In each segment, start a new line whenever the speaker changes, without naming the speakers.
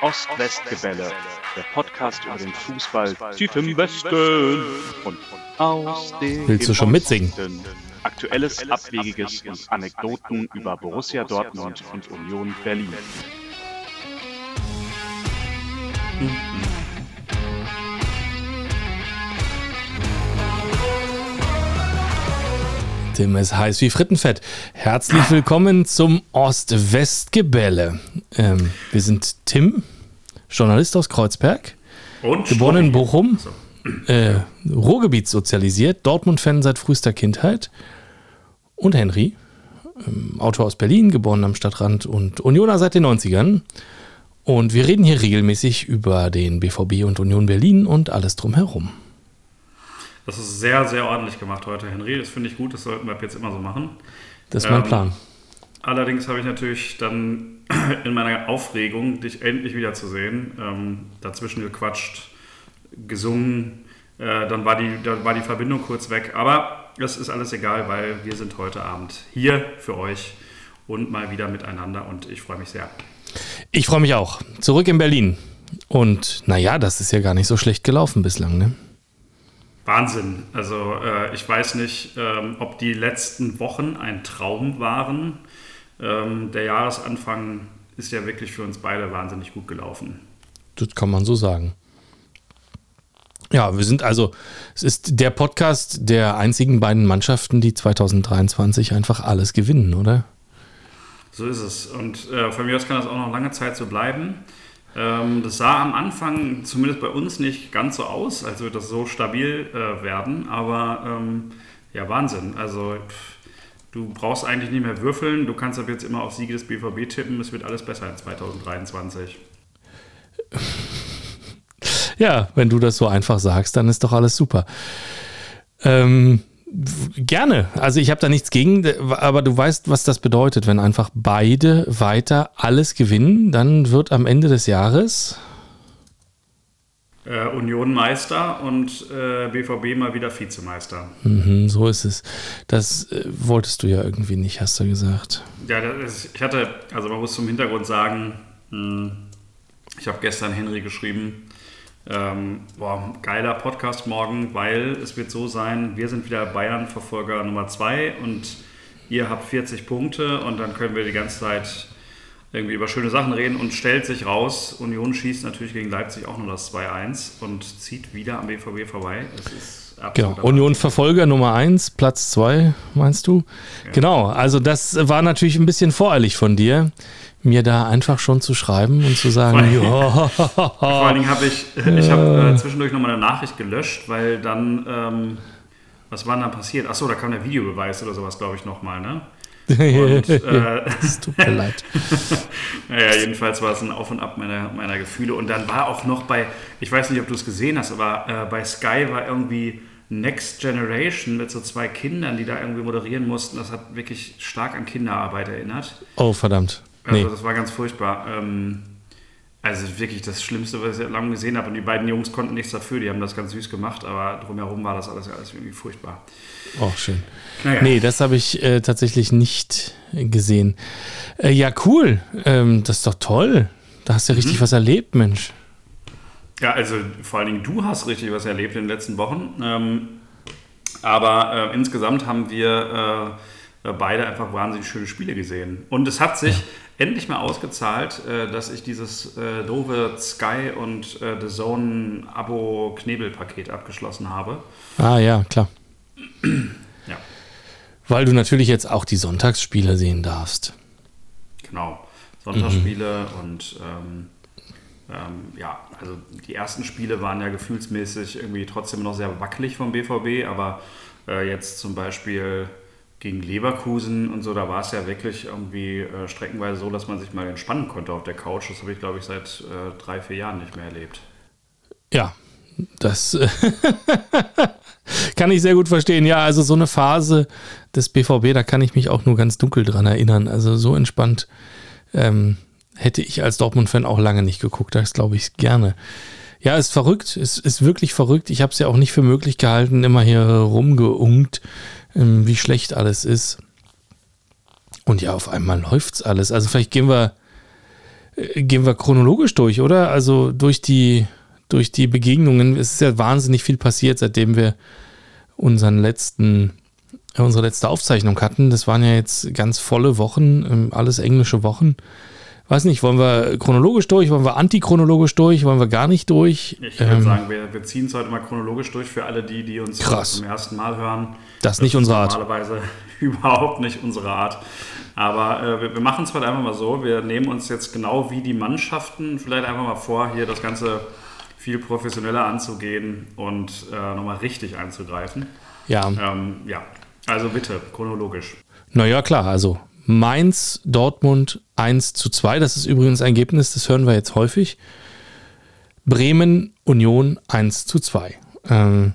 Ost-West-Gebälle, der Podcast über den Fußball tief im Westen und aus dem
Willst du schon mitsingen?
Aktuelles, Abwegiges und Anekdoten über Borussia Dortmund und Union Berlin.
Tim ist heiß wie Frittenfett. Herzlich willkommen zum Ost-West-Gebälle. Ähm, wir sind Tim, Journalist aus Kreuzberg,
Und
geboren in. Bochum, äh, Ruhrgebiet sozialisiert, Dortmund-Fan seit frühester Kindheit. Und Henry, ähm, Autor aus Berlin, geboren am Stadtrand und Unioner seit den 90ern. Und wir reden hier regelmäßig über den BVB und Union Berlin und alles drumherum.
Das ist sehr, sehr ordentlich gemacht heute, Henry. Das finde ich gut. Das sollten wir ab jetzt immer so machen.
Das ist mein
Ähm,
Plan.
Allerdings habe ich natürlich dann in meiner Aufregung, dich endlich wiederzusehen, ähm, dazwischen gequatscht, gesungen. Äh, dann, war die, dann war die Verbindung kurz weg. Aber das ist alles egal, weil wir sind heute Abend hier für euch und mal wieder miteinander. Und ich freue mich sehr.
Ich freue mich auch. Zurück in Berlin. Und naja, das ist ja gar nicht so schlecht gelaufen bislang, ne?
Wahnsinn. Also äh, ich weiß nicht, ähm, ob die letzten Wochen ein Traum waren. Ähm, der Jahresanfang ist ja wirklich für uns beide wahnsinnig gut gelaufen.
Das kann man so sagen. Ja, wir sind also, es ist der Podcast der einzigen beiden Mannschaften, die 2023 einfach alles gewinnen, oder?
So ist es. Und äh, von mir aus kann das auch noch lange Zeit so bleiben. Ähm, das sah am Anfang zumindest bei uns nicht ganz so aus, als würde das so stabil äh, werden. Aber ähm, ja, Wahnsinn. Also pff, du brauchst eigentlich nicht mehr würfeln. Du kannst ab jetzt immer auf Siege des BVB tippen. Es wird alles besser in 2023.
Ja, wenn du das so einfach sagst, dann ist doch alles super. Ähm, gerne. Also ich habe da nichts gegen, aber du weißt, was das bedeutet. Wenn einfach beide weiter alles gewinnen, dann wird am Ende des Jahres
Union Meister und äh, BVB mal wieder Vizemeister.
Mhm, so ist es. Das äh, wolltest du ja irgendwie nicht, hast du gesagt.
Ja, ist, ich hatte, also man muss zum Hintergrund sagen, mh, ich habe gestern Henry geschrieben, ähm, boah, geiler Podcast morgen, weil es wird so sein, wir sind wieder Bayern-Verfolger Nummer 2 und ihr habt 40 Punkte und dann können wir die ganze Zeit irgendwie über schöne Sachen reden und stellt sich raus, Union schießt natürlich gegen Leipzig auch nur das 2-1 und zieht wieder am BVB vorbei. Das ist
Genau.
absolut
Union Verfolger Nummer 1, Platz 2, meinst du? Genau, also das war natürlich ein bisschen voreilig von dir, mir da einfach schon zu schreiben und zu sagen, ja,
Vor allen Dingen habe ich, ich habe äh, zwischendurch nochmal eine Nachricht gelöscht, weil dann, ähm, was war denn da passiert? Achso, da kam der Videobeweis oder sowas, glaube ich, nochmal, ne? Und, äh,
es tut mir leid.
naja, jedenfalls war es ein Auf und Ab meiner, meiner Gefühle. Und dann war auch noch bei, ich weiß nicht, ob du es gesehen hast, aber äh, bei Sky war irgendwie Next Generation mit so zwei Kindern, die da irgendwie moderieren mussten. Das hat wirklich stark an Kinderarbeit erinnert.
Oh, verdammt.
Also
Nee.
das war ganz furchtbar. Ähm, also wirklich das Schlimmste, was ich lange gesehen habe. Und die beiden Jungs konnten nichts dafür, die haben das ganz süß gemacht, aber drumherum war das alles, alles irgendwie furchtbar.
Oh, schön.
Naja.
Nee, das habe ich äh, tatsächlich nicht gesehen. Äh, ja, cool. Ähm, das ist doch toll. Da hast du ja
Mhm.
richtig was erlebt, Mensch.
Ja, also vor allen Dingen du hast richtig was erlebt in den letzten Wochen. Ähm, aber äh, insgesamt haben wir äh, beide einfach wahnsinnig schöne Spiele gesehen. Und es hat sich endlich mal ausgezahlt, äh, dass ich dieses äh, doofe Sky und äh, The Zone Abo-Knebel-Paket abgeschlossen habe.
Ah ja, klar.
Ja,
Weil du natürlich jetzt auch die Sonntagsspiele sehen darfst.
genau. Sonntagsspiele und ähm, ähm, ja, also die ersten Spiele waren ja gefühlsmäßig irgendwie trotzdem noch sehr wackelig vom BVB, aber äh, jetzt zum Beispiel gegen Leverkusen und so, da war es ja wirklich irgendwie äh, streckenweise so, dass man sich mal entspannen konnte auf der Couch. Das habe ich, glaube ich, seit äh, drei, vier Jahren nicht mehr erlebt.
Ja, das kann ich sehr gut verstehen. Ja, also so eine Phase des BVB, da kann ich mich auch nur ganz dunkel dran erinnern. Also so entspannt ähm, hätte ich als Dortmund-Fan auch lange nicht geguckt. Das glaube ich gerne. Ja, ist verrückt. Ist, ist wirklich verrückt. Ich habe es ja auch nicht für möglich gehalten, immer hier rumgeungt, wie schlecht alles ist. Und ja, auf einmal läuft's alles. Also vielleicht gehen wir äh, gehen wir chronologisch durch, oder? Also durch die, durch die Begegnungen. Es ist ja wahnsinnig viel passiert, seitdem wir unseren letzten, äh, unsere letzte Aufzeichnung hatten. Das waren ja jetzt ganz volle Wochen, ähm, alles englische Wochen. Weiß nicht, wollen wir chronologisch durch, wollen wir antichronologisch durch, wollen wir gar nicht durch?
Ich würde ähm, sagen, wir, wir ziehen es heute mal chronologisch durch für alle die, die uns
krass.
zum ersten Mal hören.
Das ist nicht unsere Art.
Normalerweise überhaupt nicht unsere Art. Aber äh, wir, wir machen es heute einfach mal so. Wir nehmen uns jetzt genau wie die Mannschaften vielleicht einfach mal vor, hier das Ganze viel professioneller anzugehen und äh, nochmal richtig einzugreifen.
Ja.
Ähm, ja, also bitte, chronologisch.
Naja, klar, also Mainz, Dortmund 1 zu 2. Das ist übrigens ein Ergebnis, das hören wir jetzt häufig. Bremen, Union 1 zu 2. Ähm,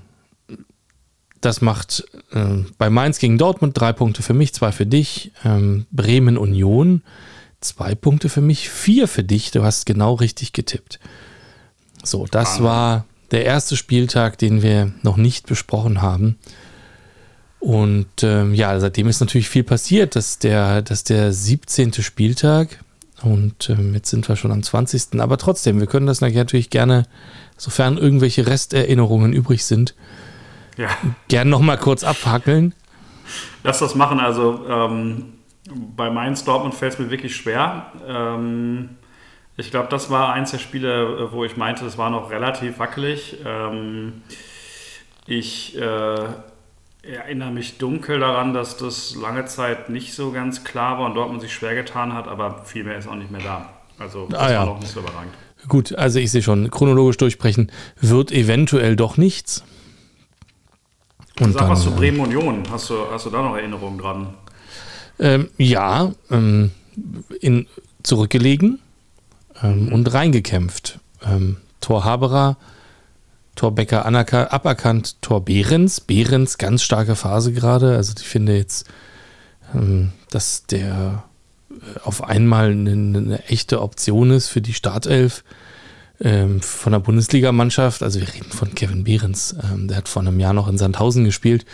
das macht äh, bei Mainz gegen Dortmund drei Punkte für mich, zwei für dich. Ähm, Bremen, Union zwei Punkte für mich, vier für dich. Du hast genau richtig getippt. So, das war der erste Spieltag, den wir noch nicht besprochen haben. Und ähm, ja, seitdem ist natürlich viel passiert. dass der, dass der 17. Spieltag und ähm, jetzt sind wir schon am 20. Aber trotzdem, wir können das natürlich gerne, sofern irgendwelche Resterinnerungen übrig sind, ja. gern nochmal kurz abhackeln.
Lass das machen. Also ähm, bei Mainz Dortmund fällt es mir wirklich schwer. Ähm, ich glaube, das war eins der Spiele, wo ich meinte, es war noch relativ wackelig. Ähm, ich äh, erinnere mich dunkel daran, dass das lange Zeit nicht so ganz klar war und Dortmund sich schwer getan hat, aber viel mehr ist auch nicht mehr da. Also das
ah, ja.
war noch nicht so überragend.
Gut, also ich sehe schon, chronologisch durchbrechen wird eventuell doch nichts.
Und Sag dann, was zu Bremen Union. Hast du, hast du da noch Erinnerungen dran?
Ähm, ja, ähm, in, zurückgelegen ähm, und reingekämpft. Ähm, Tor Haberer Tor Becker aberkannt, Tor Behrens. Behrens, ganz starke Phase gerade. Also ich finde jetzt, ähm, dass der äh, auf einmal eine, eine, echte Option ist für die Startelf ähm, von der Bundesligamannschaft. Also wir reden von Kevin Behrens. Ähm, der hat vor einem Jahr noch in Sandhausen gespielt.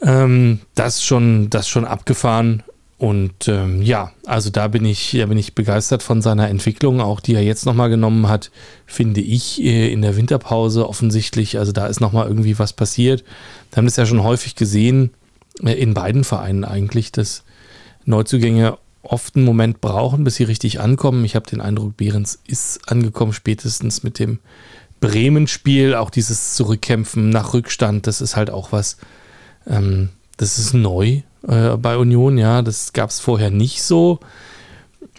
das schon, das schon abgefahren. Und ähm, ja, also da bin ich, da bin ich begeistert von seiner Entwicklung, auch die er jetzt nochmal genommen hat, finde ich äh, in der Winterpause offensichtlich. Also da ist nochmal irgendwie was passiert. Wir haben das ja schon häufig gesehen, äh, in beiden Vereinen eigentlich, dass Neuzugänge oft einen Moment brauchen, bis sie richtig ankommen. Ich habe den Eindruck, Behrens ist angekommen, spätestens mit dem Bremen-Spiel. Auch dieses Zurückkämpfen nach Rückstand, das ist halt auch was, ähm, das ist neu äh, bei Union, ja. Das gab es vorher nicht so.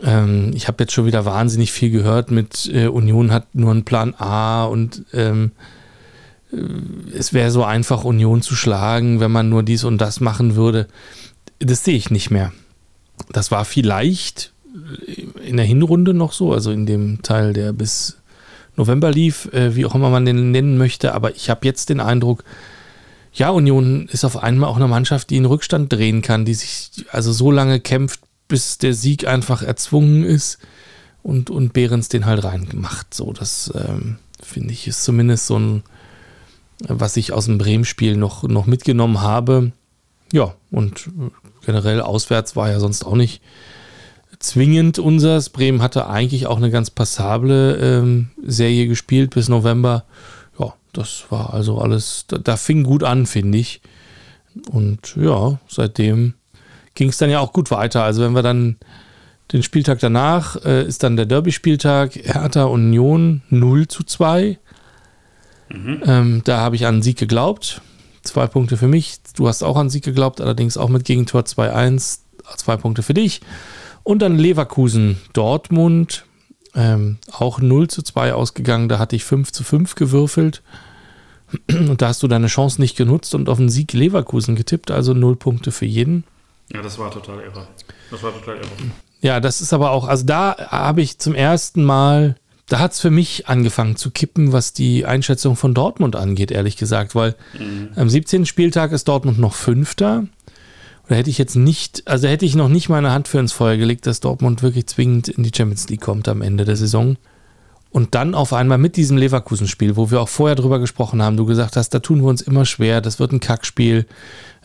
Ähm, ich habe jetzt schon wieder wahnsinnig viel gehört mit äh, Union hat nur einen Plan A und ähm, äh, es wäre so einfach, Union zu schlagen, wenn man nur dies und das machen würde. Das sehe ich nicht mehr. Das war vielleicht in der Hinrunde noch so, also in dem Teil, der bis November lief, äh, wie auch immer man den nennen möchte, aber ich habe jetzt den Eindruck, ja, Union ist auf einmal auch eine Mannschaft, die in Rückstand drehen kann, die sich also so lange kämpft, bis der Sieg einfach erzwungen ist und, und Behrens den halt reinmacht. So, das ähm, finde ich ist zumindest so ein, was ich aus dem Bremen-Spiel noch, noch mitgenommen habe. Ja, und generell auswärts war ja sonst auch nicht zwingend unseres. Bremen hatte eigentlich auch eine ganz passable ähm, Serie gespielt bis November das war also alles, da, da fing gut an, finde ich. Und ja, seitdem ging es dann ja auch gut weiter. Also wenn wir dann den Spieltag danach äh, ist dann der Derby-Spieltag Hertha Union 0 zu 2. Mhm. Ähm, da habe ich an Sieg geglaubt. Zwei Punkte für mich. Du hast auch an Sieg geglaubt, allerdings auch mit Gegentor 2-1. Zwei Punkte für dich. Und dann Leverkusen Dortmund. Ähm, auch 0 zu 2 ausgegangen. Da hatte ich 5 zu 5 gewürfelt. Und da hast du deine Chance nicht genutzt und auf den Sieg Leverkusen getippt, also null Punkte für jeden.
Ja, das war total irre. Das war total irre.
Ja, das ist aber auch, also da habe ich zum ersten Mal, da hat es für mich angefangen zu kippen, was die Einschätzung von Dortmund angeht, ehrlich gesagt, weil mhm. am 17. Spieltag ist Dortmund noch Fünfter. Da hätte ich jetzt nicht, also hätte ich noch nicht meine Hand für ins Feuer gelegt, dass Dortmund wirklich zwingend in die Champions League kommt am Ende der Saison. Und dann auf einmal mit diesem Leverkusen-Spiel, wo wir auch vorher drüber gesprochen haben, du gesagt hast, da tun wir uns immer schwer, das wird ein Kackspiel,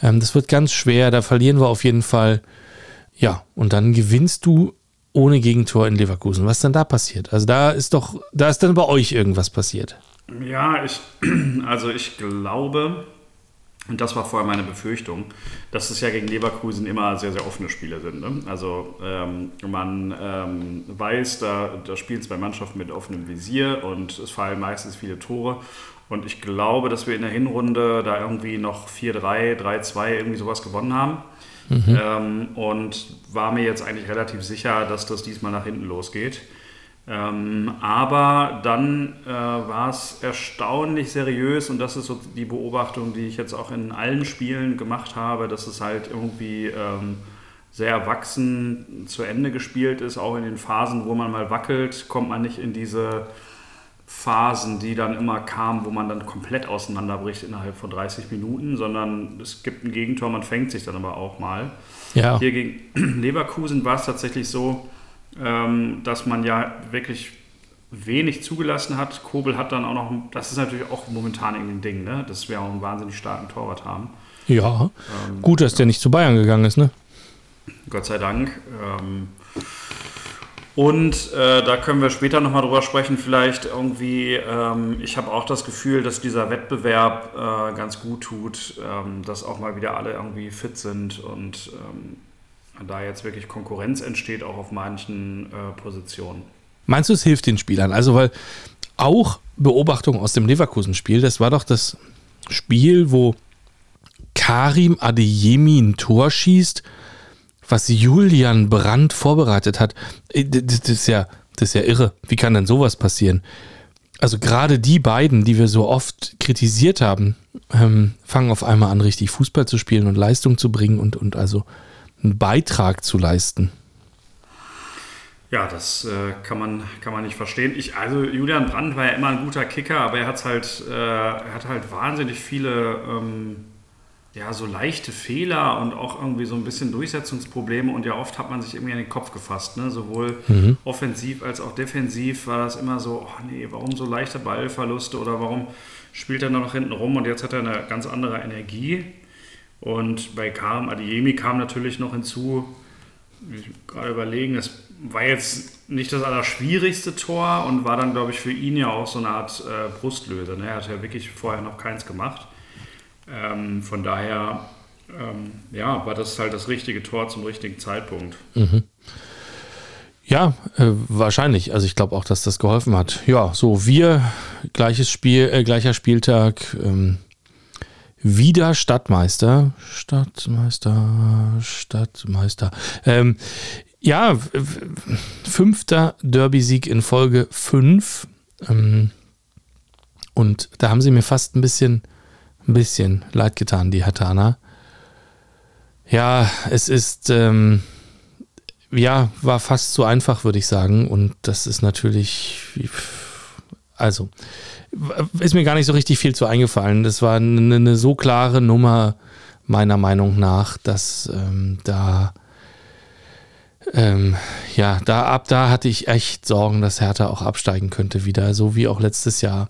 ähm, das wird ganz schwer, da verlieren wir auf jeden Fall. Ja, und dann gewinnst du ohne Gegentor in Leverkusen. Was dann da passiert? Also da ist doch, da ist dann bei euch irgendwas passiert.
Ja, ich, also ich glaube, und das war vorher meine Befürchtung, dass es ja gegen Leverkusen immer sehr, sehr offene Spiele sind. Ne? Also ähm, man ähm, weiß, da, da spielen zwei Mannschaften mit offenem Visier und es fallen meistens viele Tore. Und ich glaube, dass wir in der Hinrunde da irgendwie noch 4-3, 3-2 irgendwie sowas gewonnen haben. Mhm. Ähm, und war mir jetzt eigentlich relativ sicher, dass das diesmal nach hinten losgeht. Ähm, aber dann äh, war es erstaunlich seriös und das ist so die Beobachtung, die ich jetzt auch in allen Spielen gemacht habe, dass es halt irgendwie ähm, sehr erwachsen zu Ende gespielt ist. Auch in den Phasen, wo man mal wackelt, kommt man nicht in diese Phasen, die dann immer kamen, wo man dann komplett auseinanderbricht innerhalb von 30 Minuten, sondern es gibt ein Gegentor, man fängt sich dann aber auch mal. Ja. Hier gegen Leverkusen war es tatsächlich so, ähm, dass man ja wirklich wenig zugelassen hat. Kobel hat dann auch noch, das ist natürlich auch momentan irgendwie ein Ding, ne? dass wir auch einen wahnsinnig starken Torwart haben.
Ja, ähm, gut, dass ja. der nicht zu Bayern gegangen ist, ne?
Gott sei Dank. Ähm, und äh, da können wir später nochmal drüber sprechen. Vielleicht irgendwie, ähm, ich habe auch das Gefühl, dass dieser Wettbewerb äh, ganz gut tut, ähm, dass auch mal wieder alle irgendwie fit sind und ähm, da jetzt wirklich Konkurrenz entsteht, auch auf manchen äh, Positionen.
Meinst du, es hilft den Spielern? Also, weil auch Beobachtung aus dem Leverkusen-Spiel, das war doch das Spiel, wo Karim Adeyemi ein Tor schießt was Julian Brandt vorbereitet hat, äh, das ist ja, das ist ja irre. Wie kann denn sowas passieren? Also gerade die beiden, die wir so oft kritisiert haben, ähm, fangen auf einmal an, richtig Fußball zu spielen und Leistung zu bringen und, und also einen Beitrag zu leisten.
Ja, das äh, kann, man, kann man nicht verstehen. Ich, also Julian Brandt war ja immer ein guter Kicker, aber er, hat's halt, äh, er hat halt wahnsinnig viele ähm, ja, so leichte Fehler und auch irgendwie so ein bisschen Durchsetzungsprobleme und ja oft hat man sich irgendwie an den Kopf gefasst, ne? sowohl mhm. offensiv als auch defensiv war das immer so, oh nee, warum so leichte Ballverluste oder warum spielt er noch hinten rum und jetzt hat er eine ganz andere Energie und bei Karim Adiemi kam natürlich noch hinzu, ich gerade überlegen, das war jetzt nicht das allerschwierigste Tor und war dann, glaube ich, für ihn ja auch so eine Art äh, Brustlöser. Ne? Er hat ja wirklich vorher noch keins gemacht. Ähm, von daher ähm, ja, war das halt das richtige Tor zum richtigen Zeitpunkt. Mhm.
Ja, äh, wahrscheinlich. Also ich glaube auch, dass das geholfen hat. Ja, so wir, gleiches Spiel, äh, gleicher Spieltag, ähm, wieder Stadtmeister. Stadtmeister, Stadtmeister. Ähm, ja, fünfter Derby-Sieg in Folge fünf. Ähm, und da haben sie mir fast ein bisschen ein bisschen leid getan, die Hatana. Ja, es ist, ähm, ja, war fast zu einfach, würde ich sagen. Und das ist natürlich, also, ist mir gar nicht so richtig viel zu eingefallen. Das war eine, eine so klare Nummer, meiner Meinung nach, dass ähm, da, ähm, ja, da ab da hatte ich echt Sorgen, dass Hertha auch absteigen könnte wieder, so wie auch letztes Jahr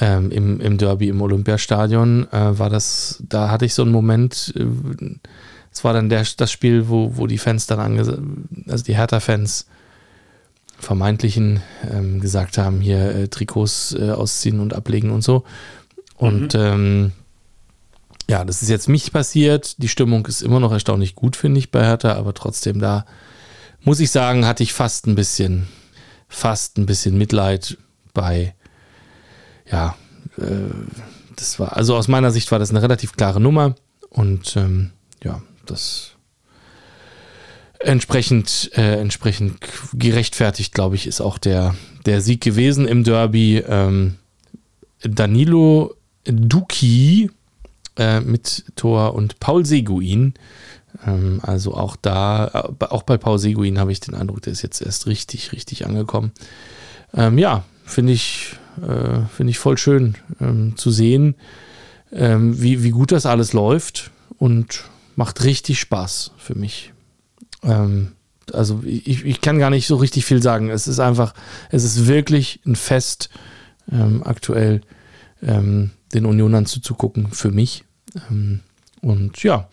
ähm, im, im Derby im Olympiastadion äh, war das, da hatte ich so einen Moment, es äh, war dann der, das Spiel, wo, wo die Fans dann angesagt, also die Hertha-Fans vermeintlichen ähm, gesagt haben, hier äh, Trikots äh, ausziehen und ablegen und so. Und mhm. ähm, ja, das ist jetzt nicht passiert. Die Stimmung ist immer noch erstaunlich gut, finde ich, bei Hertha, aber trotzdem da muss ich sagen, hatte ich fast ein bisschen, fast ein bisschen Mitleid bei ja, äh, das war, also aus meiner Sicht war das eine relativ klare Nummer und ähm, ja, das entsprechend, äh, entsprechend gerechtfertigt, glaube ich, ist auch der, der Sieg gewesen im Derby. Ähm, Danilo Duki äh, mit Tor und Paul Seguin. Ähm, also auch da, äh, auch bei Paul Seguin habe ich den Eindruck, der ist jetzt erst richtig, richtig angekommen. Ähm, ja, finde ich, äh, Finde ich voll schön ähm, zu sehen, ähm, wie, wie gut das alles läuft und macht richtig Spaß für mich. Ähm, also ich, ich kann gar nicht so richtig viel sagen. Es ist einfach, es ist wirklich ein Fest ähm, aktuell ähm, den Unionern zuzugucken für mich. Ähm, und ja,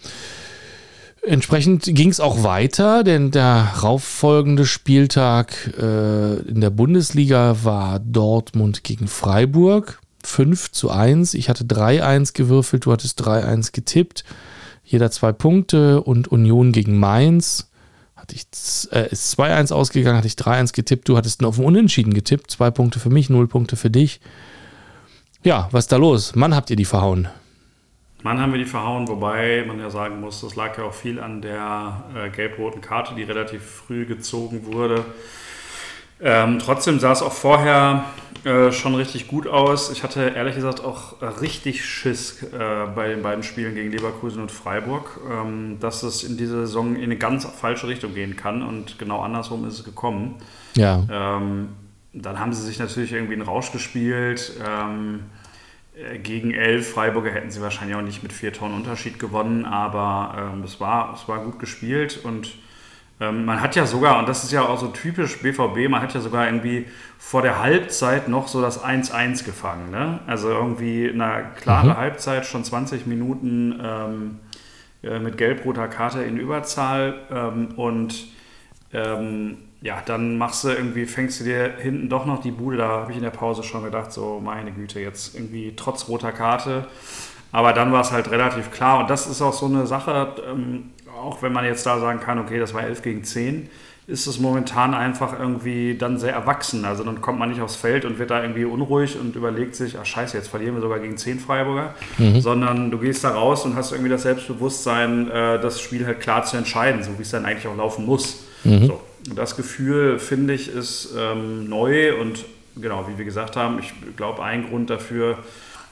Entsprechend ging es auch weiter, denn der rauffolgende Spieltag äh, in der Bundesliga war Dortmund gegen Freiburg. 5 zu 1. Ich hatte 3-1 gewürfelt, du hattest 3-1 getippt. Jeder zwei Punkte und Union gegen Mainz. Hatte ich, äh, ist 2-1 ausgegangen, hatte ich 3-1 getippt. Du hattest auf ein Unentschieden getippt. Zwei Punkte für mich, null Punkte für dich. Ja, was ist da los? Mann, habt ihr die verhauen?
Mann haben wir die verhauen, wobei man ja sagen muss, das lag ja auch viel an der äh, gelb-roten Karte, die relativ früh gezogen wurde. Ähm, trotzdem sah es auch vorher äh, schon richtig gut aus. Ich hatte ehrlich gesagt auch richtig Schiss äh, bei den beiden Spielen gegen Leverkusen und Freiburg, ähm, dass es in dieser Saison in eine ganz falsche Richtung gehen kann und genau andersrum ist es gekommen.
Ja.
Ähm, dann haben sie sich natürlich irgendwie einen Rausch gespielt. Ähm, äh, gegen elf Freiburger hätten sie wahrscheinlich auch nicht mit vier Tonnen Unterschied gewonnen, aber ähm, es, war, es war gut gespielt und man hat ja sogar, und das ist ja auch so typisch BVB, man hat ja sogar irgendwie vor der Halbzeit noch so das 1-1 gefangen. Ne? Also irgendwie eine klare mhm. Halbzeit, schon 20 Minuten ähm, äh, mit gelb-roter Karte in Überzahl ähm, und ähm, ja, dann machst du irgendwie, fängst du dir hinten doch noch die Bude, da habe ich in der Pause schon gedacht, so meine Güte, jetzt irgendwie trotz roter Karte. Aber dann war es halt relativ klar und das ist auch so eine Sache, ähm, auch wenn man jetzt da sagen kann, okay, das war 11 gegen 10, ist es momentan einfach irgendwie dann sehr erwachsen. Also dann kommt man nicht aufs Feld und wird da irgendwie unruhig und überlegt sich, ach scheiße, jetzt verlieren wir sogar gegen 10 Freiburger, mhm. sondern du gehst da raus und hast irgendwie das Selbstbewusstsein, äh, das Spiel halt klar zu entscheiden, so wie es dann eigentlich auch laufen muss. Mhm. So. Das Gefühl, finde ich, ist ähm, neu und genau, wie wir gesagt haben, ich glaube, ein Grund dafür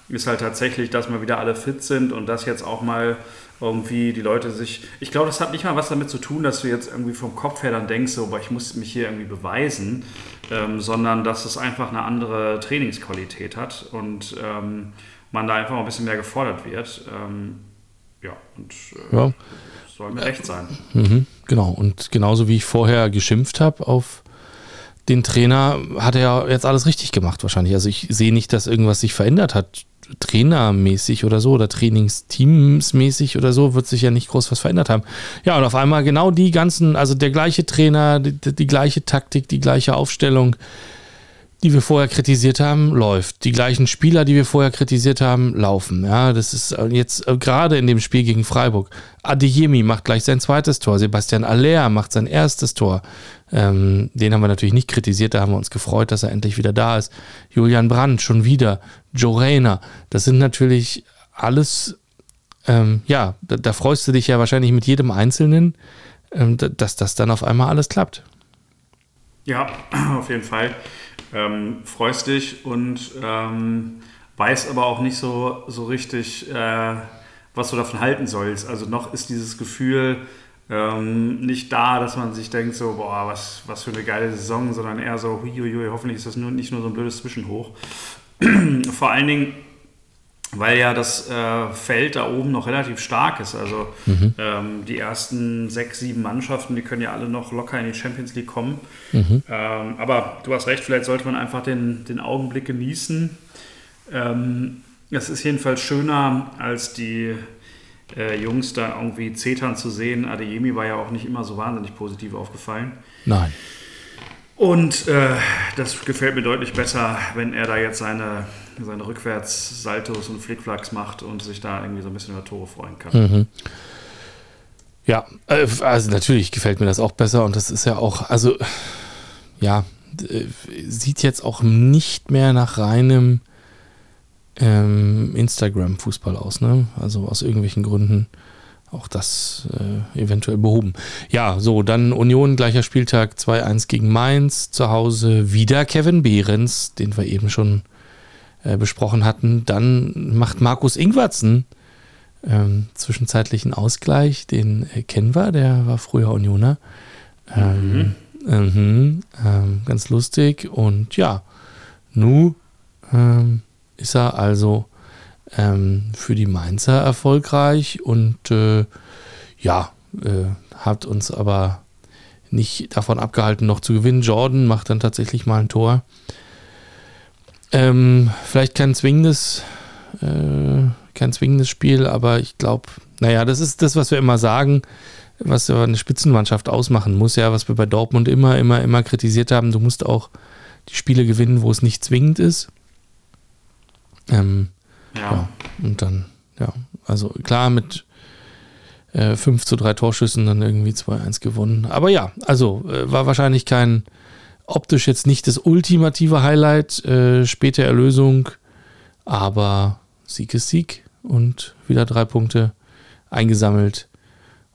ist halt tatsächlich, dass wir wieder alle fit sind und dass jetzt auch mal irgendwie die Leute sich. Ich glaube, das hat nicht mal was damit zu tun, dass du jetzt irgendwie vom Kopf her dann denkst, so, aber ich muss mich hier irgendwie beweisen, ähm, sondern dass es einfach eine andere Trainingsqualität hat und ähm, man da einfach ein bisschen mehr gefordert wird. Ähm, ja, und äh, ja. soll mir recht sein.
Mhm, genau, und genauso wie ich vorher geschimpft habe auf den Trainer, hat er jetzt alles richtig gemacht wahrscheinlich. Also ich sehe nicht, dass irgendwas sich verändert hat trainermäßig oder so oder trainingsteamsmäßig oder so wird sich ja nicht groß was verändert haben. Ja, und auf einmal genau die ganzen, also der gleiche Trainer, die, die gleiche Taktik, die gleiche Aufstellung, die wir vorher kritisiert haben, läuft. Die gleichen Spieler, die wir vorher kritisiert haben, laufen. Ja, das ist jetzt äh, gerade in dem Spiel gegen Freiburg. Adeyemi macht gleich sein zweites Tor. Sebastian Aller macht sein erstes Tor. Ähm, den haben wir natürlich nicht kritisiert, da haben wir uns gefreut, dass er endlich wieder da ist. Julian Brandt schon wieder. Joe Rayner. Das sind natürlich alles, ähm, ja, da, da, freust du dich ja wahrscheinlich mit jedem Einzelnen, ähm, dass das dann auf einmal alles klappt.
Ja, auf jeden Fall ähm, freust dich und ähm, weißt aber auch nicht so, so richtig, äh, was du davon halten sollst. Also noch ist dieses Gefühl ähm, nicht da, dass man sich denkt, so, boah, was, was für eine geile Saison, sondern eher so, huiuiui, hoffentlich ist das nur, nicht nur so ein blödes Zwischenhoch. Vor allen Dingen, weil ja das äh, Feld da oben noch relativ stark ist. Also mhm. ähm, die ersten sechs, sieben Mannschaften, die können ja alle noch locker in die Champions League kommen. Mhm. Ähm, aber du hast recht, vielleicht sollte man einfach den, den Augenblick genießen. Ähm, es ist jedenfalls schöner, als die äh, Jungs da irgendwie zetern zu sehen. Adeyemi war ja auch nicht immer so wahnsinnig positiv aufgefallen.
Nein.
Und äh, das gefällt mir deutlich besser, wenn er da jetzt seine, seine Rückwärts-Saltos und Flickflacks macht und sich da irgendwie so ein bisschen über Tore freuen kann. Mhm.
Ja, äh, also natürlich gefällt mir das auch besser und das ist ja auch, also ja, äh, sieht jetzt auch nicht mehr nach reinem ähm, Instagram-Fußball aus, ne? Also aus irgendwelchen Gründen auch das äh, eventuell behoben. Ja, so, dann Union, gleicher Spieltag, 2-1 gegen Mainz, zu Hause wieder Kevin Behrens, den wir eben schon äh, besprochen hatten. Dann macht Markus Ingwertsen ähm, zwischenzeitlichen Ausgleich, den äh, kennen wir, der war früher Unioner. Ähm, mhm. ähm, ganz lustig und ja, nu ähm, ist er also ähm, für die Mainzer erfolgreich und äh, ja, äh, hat uns aber nicht davon abgehalten, noch zu gewinnen. Jordan macht dann tatsächlich mal ein Tor. Ähm, vielleicht kein zwingendes, äh, kein zwingendes Spiel, aber ich glaube, naja, das ist das, was wir immer sagen, was eine Spitzenmannschaft ausmachen muss, ja, was wir bei Dortmund immer, immer, immer kritisiert haben. Du musst auch die Spiele gewinnen, wo es nicht zwingend ist. Ähm, ja. ja. Und dann, ja, also klar, mit äh, 5 zu 3 Torschüssen dann irgendwie 2-1 gewonnen. Aber ja, also äh, war wahrscheinlich kein optisch jetzt nicht das ultimative Highlight, äh, späte Erlösung, aber Sieg ist Sieg und wieder drei Punkte eingesammelt.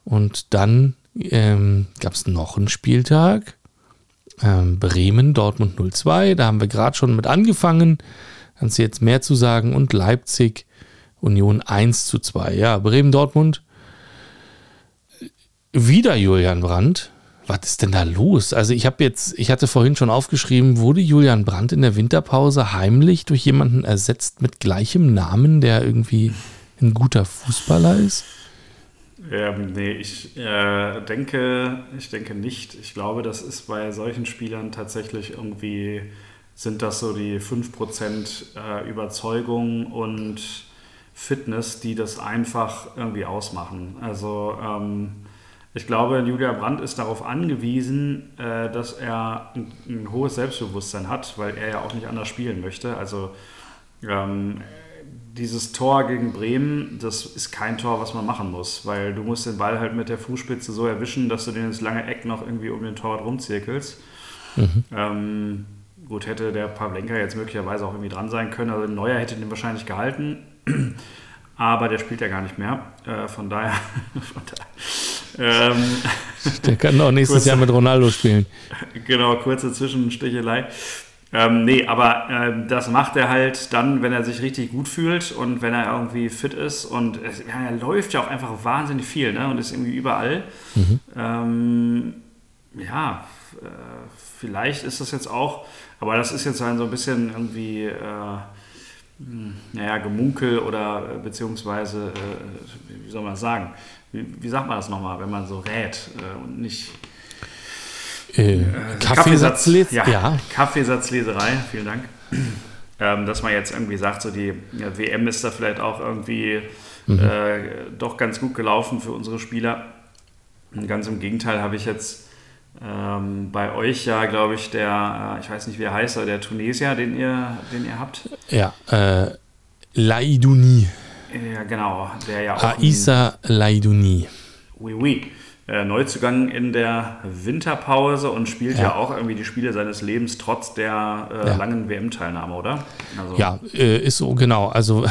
Und dann ähm, gab es noch einen Spieltag. Ähm, Bremen, Dortmund 02, da haben wir gerade schon mit angefangen. Kannst du jetzt mehr zu sagen? Und Leipzig, Union 1 zu 2. Ja, Bremen, Dortmund. Wieder Julian Brandt. Was ist denn da los? Also ich habe jetzt, ich hatte vorhin schon aufgeschrieben, wurde Julian Brandt in der Winterpause heimlich durch jemanden ersetzt mit gleichem Namen, der irgendwie ein guter Fußballer ist?
Ähm, nee, ich äh, denke, ich denke nicht. Ich glaube, das ist bei solchen Spielern tatsächlich irgendwie, sind das so die 5% äh, Überzeugung und Fitness, die das einfach irgendwie ausmachen. Also ähm, ich glaube, Julia Brandt ist darauf angewiesen, äh, dass er ein, ein, hohes Selbstbewusstsein hat, weil er ja auch nicht anders spielen möchte. Also ähm, dieses Tor gegen Bremen, das ist kein Tor, was man machen muss, weil du musst den Ball halt mit der Fußspitze so erwischen, dass du den ins lange Eck noch irgendwie um den Torwart rumzirkelst. Mhm. Ähm, gut, hätte der Pavlenka jetzt möglicherweise auch irgendwie dran sein können. Also Neuer hätte den wahrscheinlich gehalten, aber der spielt ja gar nicht mehr. Äh, von daher, von daher
ähm, Der kann auch nächstes kurze, Jahr mit Ronaldo spielen.
Genau, kurze Zwischenstichelei. Ähm, nee, aber äh, das macht er halt dann, wenn er sich richtig gut fühlt und wenn er irgendwie fit ist. Und es, ja, er läuft ja auch einfach wahnsinnig viel ne? und ist irgendwie überall. Mhm. Ähm, ja, äh, vielleicht ist das jetzt auch, aber das ist jetzt halt so ein bisschen irgendwie. Äh, naja, Gemunkel oder äh, beziehungsweise, äh, wie soll man das sagen? Wie, wie sagt man das nochmal, wenn man so rät äh, und nicht.
Äh, äh Kaffeesatzleserei.
Ja, ja. Kaffeesatzleserei, vielen Dank. Ähm, dass man jetzt irgendwie sagt, so die ja, WM ist da vielleicht auch irgendwie mhm. doch ganz gut gelaufen für unsere Spieler. Und ganz im Gegenteil habe ich jetzt ähm, bei euch ja, glaube ich, der, äh, ich weiß nicht, wie er heißt, aber der Tunesier, den ihr, den ihr habt.
Ja, äh, Laidouni.
Ja, genau. Der ja
auch Aissa Laidouni.
Oui, oui. Äh, Neuzugang in der Winterpause und spielt ja. ja. auch irgendwie die Spiele seines Lebens trotz der äh, ja. langen WM-Teilnahme, oder?
Also. Ja, äh, ist so, genau. Also,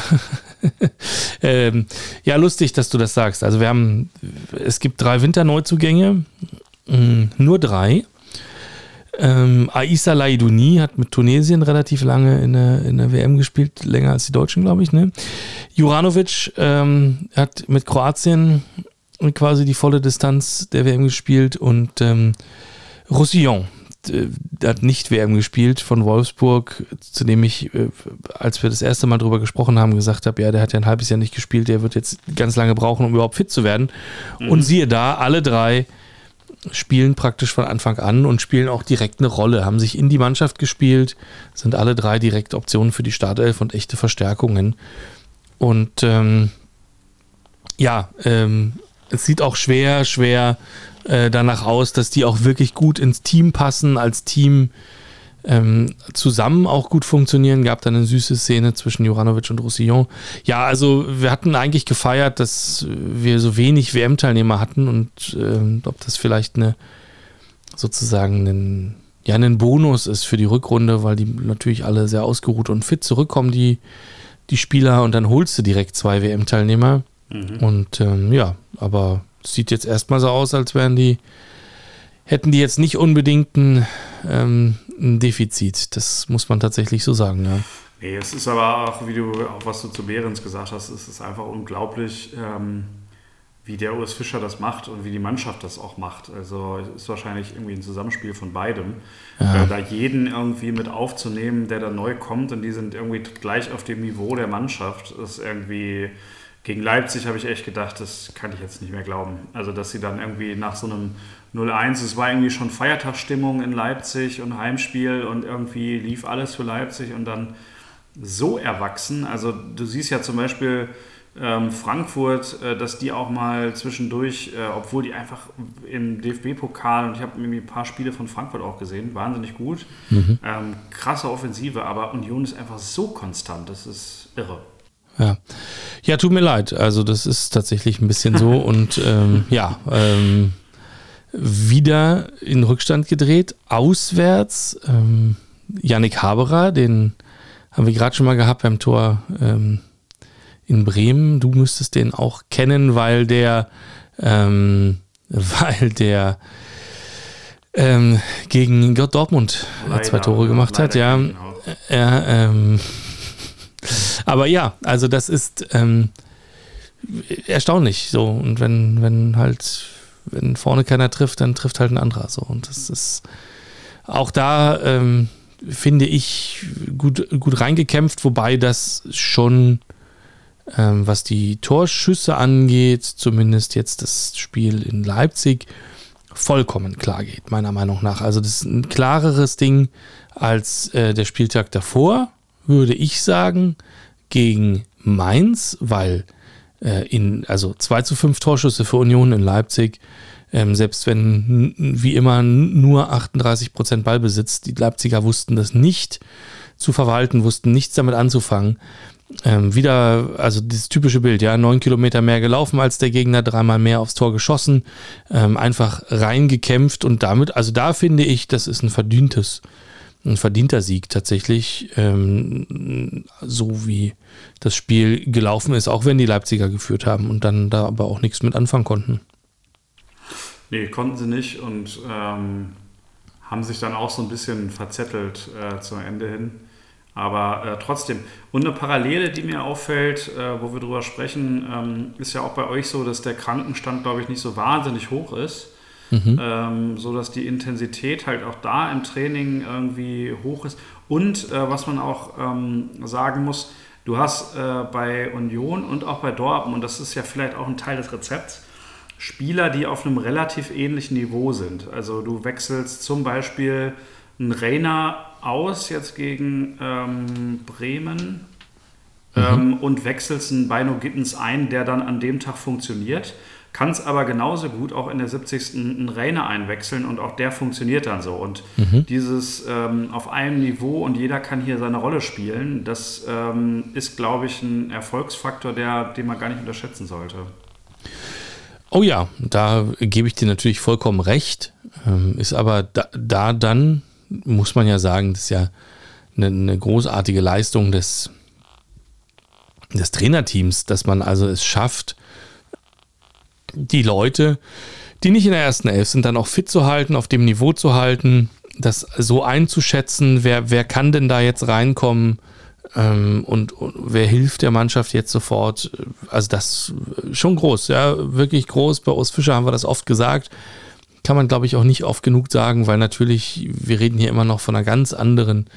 ähm, ja, lustig, dass du das sagst. Also, wir haben, es gibt drei Winterneuzugänge nur drei. Ähm, Aissa Laidouni hat mit Tunesien relativ lange in der, in der WM gespielt, länger als die Deutschen, glaube ich. Ne? Juranovic ähm, hat mit Kroatien quasi die volle Distanz der WM gespielt und ähm, Roussillon hat nicht WM gespielt von Wolfsburg, zu dem ich, äh, als wir das erste Mal drüber gesprochen haben, gesagt habe, ja, der hat ja ein halbes Jahr nicht gespielt, der wird jetzt ganz lange brauchen, um überhaupt fit zu werden. Mhm. Und siehe da, alle drei spielen praktisch von Anfang an und spielen auch direkt eine Rolle, haben sich in die Mannschaft gespielt, sind alle drei direkt Optionen für die Startelf und echte Verstärkungen. Und ähm, ja, ähm, es sieht auch schwer, schwer äh, danach aus, dass die auch wirklich gut ins Team passen, als Team ähm, zusammen auch gut funktionieren. Gab dann eine süße Szene zwischen Juranovic und Roussillon. Ja, also wir hatten eigentlich gefeiert, dass wir so wenig WM-Teilnehmer hatten und äh, ob das vielleicht eine sozusagen einen, ja, ein Bonus ist für die Rückrunde, weil die natürlich alle sehr ausgeruht und fit zurückkommen, die, die Spieler, und dann holst du direkt zwei WM-Teilnehmer. Mhm. Und ähm, ja, aber es sieht jetzt erstmal so aus, als wären die, hätten die jetzt nicht unbedingt ein ähm, ein Defizit. Das muss man tatsächlich so sagen, ja.
Nee, es ist aber auch, wie du, auch was du zu Behrens gesagt hast, es ist einfach unglaublich, ähm, wie der Urs Fischer das macht und wie die Mannschaft das auch macht. Also es ist wahrscheinlich irgendwie ein Zusammenspiel von beidem. Ja. Äh, da jeden irgendwie mit aufzunehmen, der da neu kommt und die sind irgendwie gleich auf dem Niveau der Mannschaft, ist irgendwie gegen Leipzig habe ich echt gedacht, das kann ich jetzt nicht mehr glauben. Also, dass sie dann irgendwie nach so einem 0-1, es war irgendwie schon Feiertagsstimmung in Leipzig und Heimspiel und irgendwie lief alles für Leipzig und dann so erwachsen. Also, du siehst ja zum Beispiel ähm, Frankfurt, äh, dass die auch mal zwischendurch, äh, obwohl die einfach im DFB-Pokal und ich habe irgendwie ein paar Spiele von Frankfurt auch gesehen, wahnsinnig gut. Mhm. Ähm, krasse Offensive, aber Union ist einfach so konstant, das ist irre.
Ja. ja, tut mir leid. Also das ist tatsächlich ein bisschen so und ähm, ja, ähm, wieder in Rückstand gedreht, auswärts. Ähm, Yannick Haberer, den haben wir gerade schon mal gehabt beim Tor ähm, in Bremen. Du müsstest den auch kennen, weil der, ähm, weil der ähm, gegen Gott Dortmund leider, zwei Tore gemacht hat. Ja, genau. ja ähm, aber ja, also das ist ähm, erstaunlich so. Und wenn, wenn halt, wenn vorne keiner trifft, dann trifft halt ein anderer so. Und das ist auch da, ähm, finde ich, gut, gut reingekämpft, wobei das schon, ähm, was die Torschüsse angeht, zumindest jetzt das Spiel in Leipzig, vollkommen klar geht, meiner Meinung nach. Also das ist ein klareres Ding als äh, der Spieltag davor, würde ich sagen, gegen Mainz, weil äh, in, also 2 zu 5 Torschüsse für Union in Leipzig, ähm, selbst wenn wie immer nur 38 Prozent Ballbesitz, die Leipziger wussten das nicht zu verwalten, wussten nichts damit anzufangen. Ähm, wieder, also dieses typische Bild, ja, neun Kilometer mehr gelaufen als der Gegner, dreimal mehr aufs Tor geschossen, ähm, einfach reingekämpft und damit, also da finde ich, das ist ein verdientes, ein verdienter Sieg tatsächlich, ähm, so wie das Spiel gelaufen ist, auch wenn die Leipziger geführt haben und dann da aber auch nichts mit anfangen konnten.
Nee, konnten sie nicht und ähm, haben sich dann auch so ein bisschen verzettelt äh, zum Ende hin. Aber äh, trotzdem. Und eine Parallele, die mir auffällt, äh, wo wir drüber sprechen, ähm, ist ja auch bei euch so, dass der Krankenstand, glaube ich, nicht so wahnsinnig hoch ist. Mhm. Ähm, so dass die Intensität halt auch da im Training irgendwie hoch ist. Und äh, was man auch ähm, sagen muss, du hast äh, bei Union und auch bei Dortmund, und das ist ja vielleicht auch ein Teil des Rezepts, Spieler, die auf einem relativ ähnlichen Niveau sind. Also du wechselst zum Beispiel einen Rainer aus jetzt gegen ähm, Bremen mhm. ähm, und wechselst einen Bino Gittens ein, der dann an dem Tag funktioniert. Kannst aber genauso gut auch in der 70. einen Rainer einwechseln und auch der funktioniert dann so. Und mhm. dieses ähm, auf einem Niveau und jeder kann hier seine Rolle spielen, das ähm, ist, glaube ich, ein Erfolgsfaktor, der, den man gar nicht unterschätzen sollte.
Oh ja, da gebe ich dir natürlich vollkommen recht. Ähm, ist aber da, da, dann, muss man ja sagen, das ist ja eine, eine großartige Leistung des, des Trainerteams, dass man also es schafft, die Leute, die nicht in der ersten Elf sind, dann auch fit zu halten, auf dem Niveau zu halten, das so einzuschätzen, wer, wer kann denn da jetzt reinkommen, ähm, und, und, wer hilft der Mannschaft jetzt sofort? Also das schon groß, ja, wirklich groß. Bei Urs Fischer haben wir das oft gesagt. Kann man, glaube ich, auch nicht oft genug sagen, weil natürlich, wir reden hier immer noch von einer ganz anderen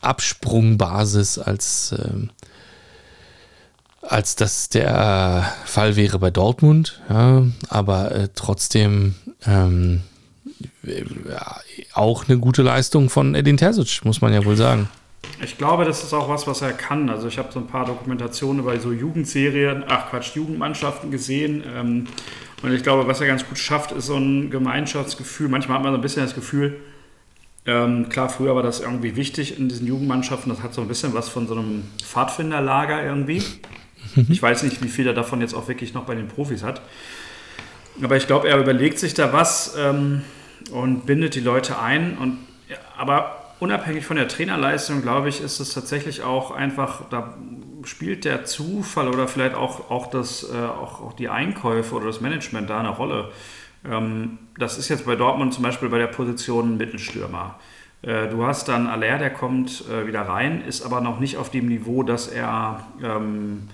Absprungbasis als, ähm, als das der Fall wäre bei Dortmund. Ja, aber äh, trotzdem ähm, ja, auch eine gute Leistung von Edin Terzic, muss man ja wohl sagen.
Ich glaube, das ist auch was, was er kann. Also ich habe so ein paar Dokumentationen über so Jugendserien, ach Quatsch, Jugendmannschaften gesehen. Ähm, und ich glaube, was er ganz gut schafft, ist so ein Gemeinschaftsgefühl. Manchmal hat man so ein bisschen das Gefühl, ähm, klar, früher war das irgendwie wichtig in diesen Jugendmannschaften. Das hat so ein bisschen was von so einem Pfadfinderlager irgendwie. Mhm. Ich weiß nicht, wie viel er davon jetzt auch wirklich noch bei den Profis hat. Aber ich glaube, er überlegt sich da was ähm, und bindet die Leute ein. Und, ja, aber unabhängig von der Trainerleistung, glaube ich, ist es tatsächlich auch einfach, da spielt der Zufall oder vielleicht auch, auch, das, äh, auch, auch die Einkäufe oder das Management da eine Rolle. Ähm, das ist jetzt bei Dortmund zum Beispiel bei der Position Mittelstürmer. Äh, du hast dann Aller, der kommt äh, wieder rein, ist aber noch nicht auf dem Niveau, dass er ähm,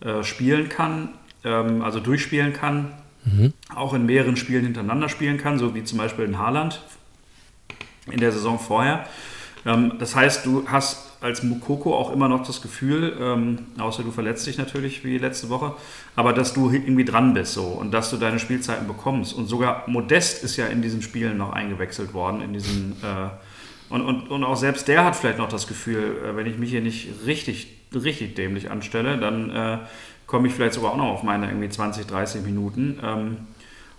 äh, spielen kann, ähm, also durchspielen kann, mhm. auch in mehreren Spielen hintereinander spielen kann, so wie zum Beispiel in Haaland in der Saison vorher. Ähm, das heißt, du hast als Mukoko auch immer noch das Gefühl, ähm, außer du verletzt dich natürlich wie letzte Woche, aber dass du irgendwie dran bist so und dass du deine Spielzeiten bekommst. Und sogar Modest ist ja in diesen Spielen noch eingewechselt worden, in diesen äh, und, und, und auch selbst der hat vielleicht noch das Gefühl, äh, wenn ich mich hier nicht richtig, richtig dämlich anstelle, dann äh, komme ich vielleicht sogar auch noch auf meine irgendwie 20, 30 Minuten. Ähm,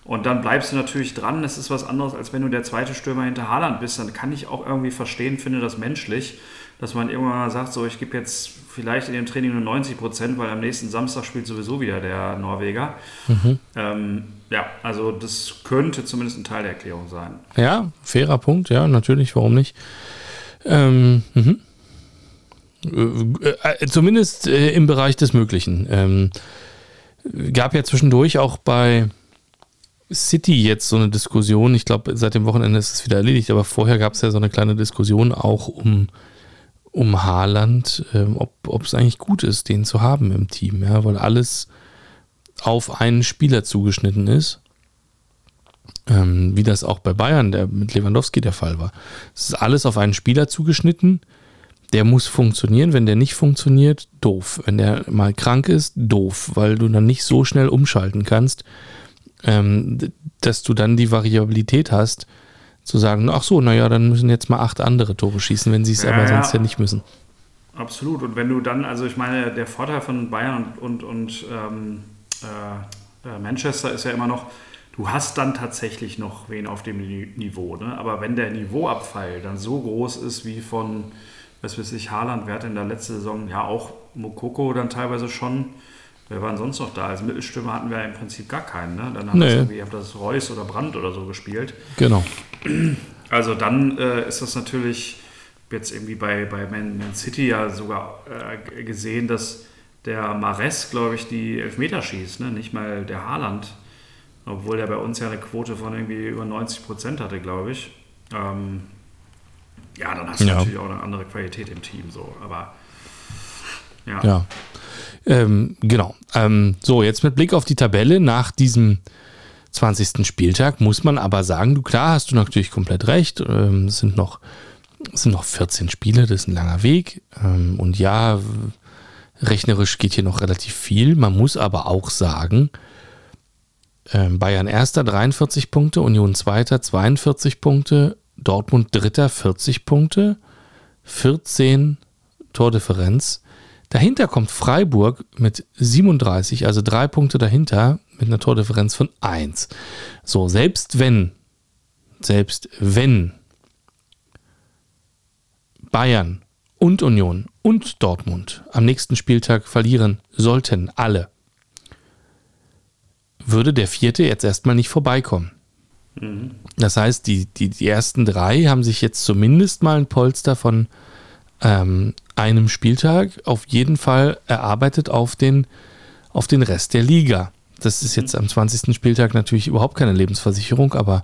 und dann bleibst du natürlich dran. Das ist was anderes, als wenn du der zweite Stürmer hinter Haaland bist. Dann kann ich auch irgendwie verstehen, finde das menschlich, dass man irgendwann mal sagt, so ich gebe jetzt vielleicht in dem Training nur 90 Prozent, weil am nächsten Samstag spielt sowieso wieder der Norweger. Mhm. Ähm, ja, also das könnte zumindest ein Teil der Erklärung sein.
Ja, fairer Punkt, ja, natürlich, warum nicht? Ähm, mhm. äh, äh, zumindest äh, im Bereich des Möglichen. Ähm, gab ja zwischendurch auch bei City jetzt so eine Diskussion. Ich glaube, seit dem Wochenende ist es wieder erledigt, aber vorher gab es ja so eine kleine Diskussion auch um, um Haaland, ähm, ob es eigentlich gut ist, den zu haben im Team, ja, weil alles auf einen Spieler zugeschnitten ist. Ähm, wie das auch bei Bayern der mit Lewandowski der Fall war. Es ist alles auf einen Spieler zugeschnitten. Der muss funktionieren. Wenn der nicht funktioniert, doof. Wenn der mal krank ist, doof, weil du dann nicht so schnell umschalten kannst ähm, dass du dann die Variabilität hast, zu sagen, ach so, naja, dann müssen jetzt mal acht andere Tore schießen, wenn sie es ja, aber sonst ja nicht müssen.
Absolut. Und wenn du dann, also ich meine, der Vorteil von Bayern und, und, und ähm, äh, äh Manchester ist ja immer noch, du hast dann tatsächlich noch wen auf dem Niveau. Ne? Aber wenn der Niveauabfall dann so groß ist wie von, was weiß ich, Haaland, wer hat in der letzten Saison ja auch Mokoko dann teilweise schon, Wer war denn sonst noch da? Als Mittelstürmer hatten wir im Prinzip gar keinen. Ne? Dann haben nee. irgendwie, hab das Reus oder Brandt oder so gespielt.
Genau.
Also dann äh, ist das natürlich jetzt irgendwie bei, bei Man, Man City ja sogar äh, gesehen, dass der Mares, glaube ich, die Elfmeter schießt, ne? nicht mal der Haaland. Obwohl der bei uns ja eine Quote von irgendwie über 90 Prozent hatte, glaube ich. Ähm, ja, dann hast du ja. natürlich auch eine andere Qualität im Team so. Aber
ja. ja. Ähm, genau. Ähm, so, jetzt mit Blick auf die Tabelle nach diesem 20. Spieltag muss man aber sagen, du klar hast du natürlich komplett recht. Ähm, es sind noch, es sind noch 14 Spiele, das ist ein langer Weg. Ähm, und ja, rechnerisch geht hier noch relativ viel. Man muss aber auch sagen, ähm, Bayern erster 43 Punkte, Union zweiter 42 Punkte, Dortmund dritter 40 Punkte, 14 Tordifferenz. Dahinter kommt Freiburg mit 37, also drei Punkte dahinter mit einer Tordifferenz von 1. So, selbst wenn, selbst wenn Bayern und Union und Dortmund am nächsten Spieltag verlieren sollten, alle, würde der vierte jetzt erstmal nicht vorbeikommen. Mhm. Das heißt, die, die, die ersten drei haben sich jetzt zumindest mal ein Polster von ähm, einem Spieltag auf jeden Fall erarbeitet auf den, auf den Rest der Liga. Das ist jetzt am 20. Spieltag natürlich überhaupt keine Lebensversicherung, aber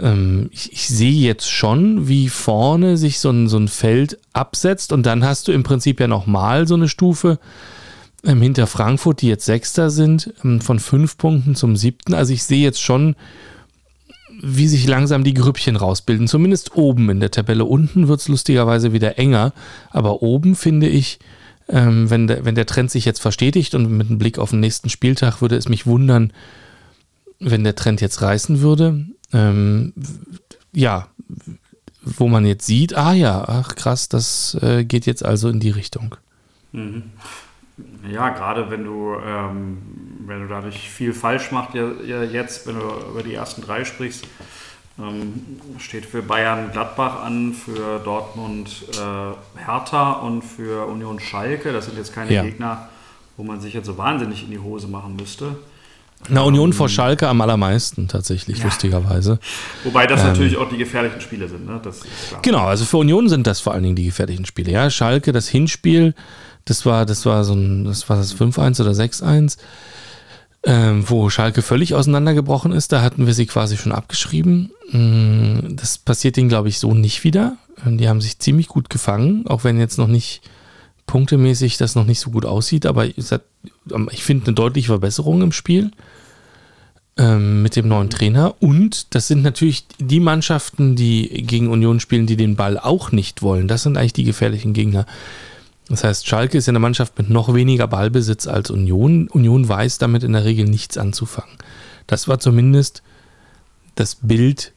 ähm, ich, ich, sehe jetzt schon, wie vorne sich so ein, so ein Feld absetzt und dann hast du im Prinzip ja nochmal so eine Stufe ähm, hinter Frankfurt, die jetzt Sechster sind, ähm, von fünf Punkten zum siebten. Also ich sehe jetzt schon, wie sich langsam die Grüppchen rausbilden. Zumindest oben in der Tabelle. Unten wird es lustigerweise wieder enger. Aber oben finde ich, ähm, wenn, der, wenn der Trend sich jetzt verstetigt und mit einem Blick auf den nächsten Spieltag würde es mich wundern, wenn der Trend jetzt reißen würde. Ähm, ja, wo man jetzt sieht, ah ja, ach krass, das äh, geht jetzt also in die Richtung.
Mhm. Ja, gerade wenn du, ähm, wenn du dadurch viel falsch machst, ja, ja, jetzt, wenn du über die ersten drei sprichst, ähm, steht für Bayern Gladbach an, für Dortmund äh, Hertha und für Union Schalke. Das sind jetzt keine ja. Gegner, wo man sich jetzt so wahnsinnig in die Hose machen müsste.
Na, Union ähm, vor Schalke am allermeisten tatsächlich, ja. lustigerweise.
Wobei das ähm, natürlich auch die gefährlichen Spiele sind, ne?
Genau, also für Union sind das vor allen Dingen die gefährlichen Spiele. Ja, Schalke, das Hinspiel das war, das war so ein, das war das 5-1 oder 6-1, ähm, wo Schalke völlig auseinandergebrochen ist. Da hatten wir sie quasi schon abgeschrieben. Mm, das passiert ihnen, glaube ich, so nicht wieder. Ähm, die haben sich ziemlich gut gefangen, auch wenn jetzt noch nicht punktemäßig das noch nicht so gut aussieht, aber ähm, ich finde eine deutliche Verbesserung im Spiel ähm, mit dem neuen Trainer. Und das sind natürlich die Mannschaften, die gegen Union spielen, die den Ball auch nicht wollen. Das sind eigentlich die gefährlichen Gegner. Das heißt, Schalke ist ja eine Mannschaft mit noch weniger Ballbesitz als Union. Union weiß damit in der Regel nichts anzufangen. Das war zumindest das Bild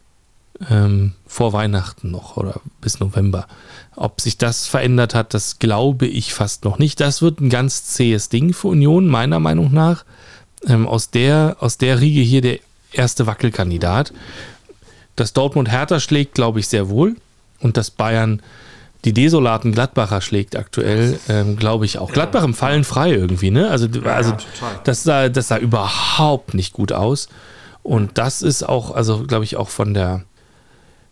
ähm, vor Weihnachten noch oder bis November. Ob sich das verändert hat, das glaube ich fast noch nicht. Das wird ein ganz zähes Ding für Union, meiner Meinung nach. Ähm, aus, der, aus der Riege hier der erste Wackelkandidat. Dass Dortmund Hertha schlägt, glaube ich sehr wohl. Und dass Bayern die desolaten Gladbacher schlägt aktuell, ähm, glaube ich auch. Gladbach im Fallen frei irgendwie, ne? Also, also das, sah, das sah überhaupt nicht gut aus. Und das ist auch, also glaube ich, auch von der,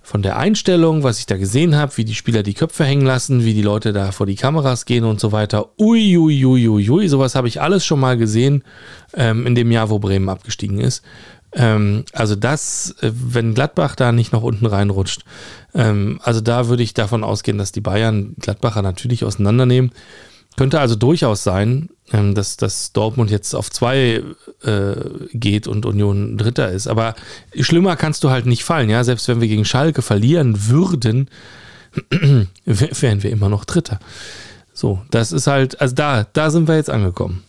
von der Einstellung, was ich da gesehen habe, wie die Spieler die Köpfe hängen lassen, wie die Leute da vor die Kameras gehen und so weiter. Uiuiuiui, ui, ui, ui. sowas habe ich alles schon mal gesehen ähm, in dem Jahr, wo Bremen abgestiegen ist. Ähm, also das, äh, wenn Gladbach da nicht noch unten reinrutscht, ähm, also da würde ich davon ausgehen, dass die Bayern Gladbacher natürlich auseinandernehmen. Könnte also durchaus sein, dass, dass Dortmund jetzt auf zwei äh, geht und Union Dritter ist. Aber schlimmer kannst du halt nicht fallen, ja. Selbst wenn wir gegen Schalke verlieren würden, wären wir immer noch Dritter. So, das ist halt, also da, da sind wir jetzt angekommen.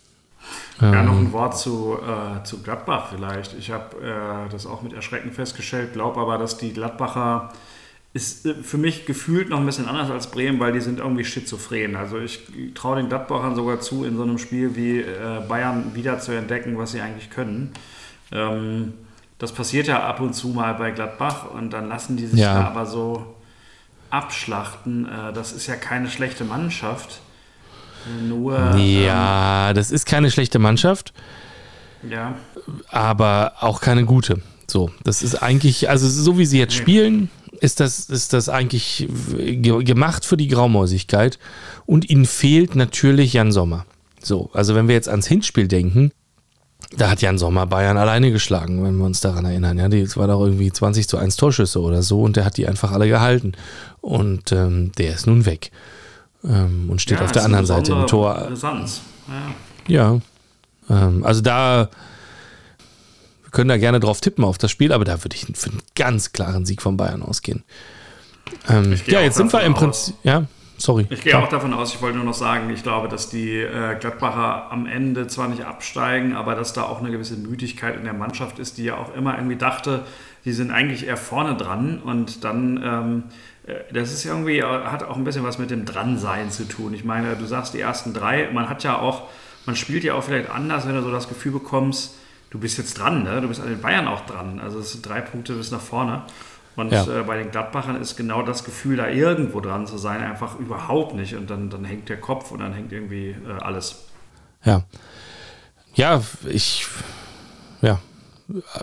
Ja, noch ein ähm. Wort zu, äh, zu Gladbach vielleicht. Ich habe äh, das auch mit Erschrecken festgestellt, glaube aber, dass die Gladbacher ist äh, für mich gefühlt noch ein bisschen anders als Bremen, weil die sind irgendwie schizophren. Also ich traue den Gladbachern sogar zu, in so einem Spiel wie äh, Bayern wieder zu entdecken, was sie eigentlich können. Ähm, das passiert ja ab und zu mal bei Gladbach und dann lassen die sich ja. da aber so abschlachten. Äh, das ist ja keine schlechte Mannschaft. Nur.
Ja, ähm, das ist keine schlechte Mannschaft.
Ja.
Aber auch keine gute. So, das ist eigentlich, also so wie sie jetzt spielen, ist das, ist das eigentlich gemacht für die Graumäusigkeit. Und ihnen fehlt natürlich Jan Sommer. So, also wenn wir jetzt ans Hinspiel denken, da hat Jan Sommer Bayern alleine geschlagen, wenn wir uns daran erinnern. Ja, das war doch irgendwie 20 zu 1 Torschüsse oder so und der hat die einfach alle gehalten. Und ähm, der ist nun weg ähm, und steht ja, auf der anderen Seite im Tor.
Brisanz.
Ja, ja ähm, also da können da gerne drauf tippen auf das Spiel, aber da würde ich für einen ganz klaren Sieg von Bayern ausgehen. Ähm, ja, jetzt sind wir im Prinzip, ja, sorry.
Ich gehe auch davon aus, ich wollte nur noch sagen, ich glaube, dass die äh, Gladbacher am Ende zwar nicht absteigen, aber dass da auch eine gewisse Müdigkeit in der Mannschaft ist, die ja auch immer irgendwie dachte, die sind eigentlich eher vorne dran und dann ähm, äh, das ist irgendwie, äh, hat auch ein bisschen was mit dem Dransein zu tun. Ich meine, du sagst die ersten drei, man hat ja auch, man spielt ja auch vielleicht anders, wenn du so das Gefühl bekommst, du bist jetzt dran, ne? du bist an den Bayern auch dran. Also es sind drei Punkte bis nach vorne. Und ja. äh, bei den Gladbachern ist genau das Gefühl, da irgendwo dran zu sein, einfach überhaupt nicht. Und dann, dann hängt der Kopf und dann hängt irgendwie äh, alles.
Ja. Ja, ich, ja,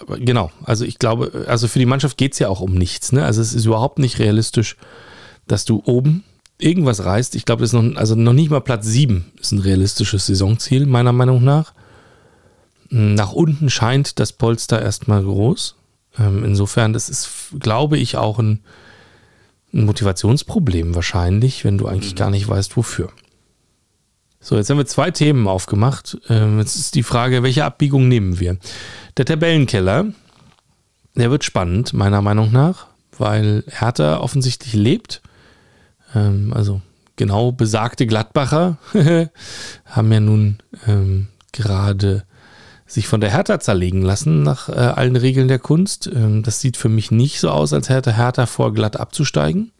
genau, also ich glaube, also für die Mannschaft geht es ja auch um nichts. Ne? Also es ist überhaupt nicht realistisch, dass du oben irgendwas reißt. Ich glaube, noch, also noch nicht mal Platz 7 ist ein realistisches Saisonziel, meiner Meinung nach. Nach unten scheint das Polster erstmal groß. Ähm, insofern, das ist, glaube ich, auch ein, ein Motivationsproblem wahrscheinlich, wenn du eigentlich mhm. gar nicht weißt, wofür. So, jetzt haben wir zwei Themen aufgemacht. Ähm, jetzt ist die Frage, welche Abbiegung nehmen wir? Der Tabellenkeller, der wird spannend, meiner Meinung nach, weil Hertha offensichtlich lebt. Ähm, also genau besagte Gladbacher haben ja nun gerade sich von der Hertha zerlegen lassen nach äh, allen Regeln der Kunst. Ähm, das sieht für mich nicht so aus, als hätte Hertha vor, glatt abzusteigen.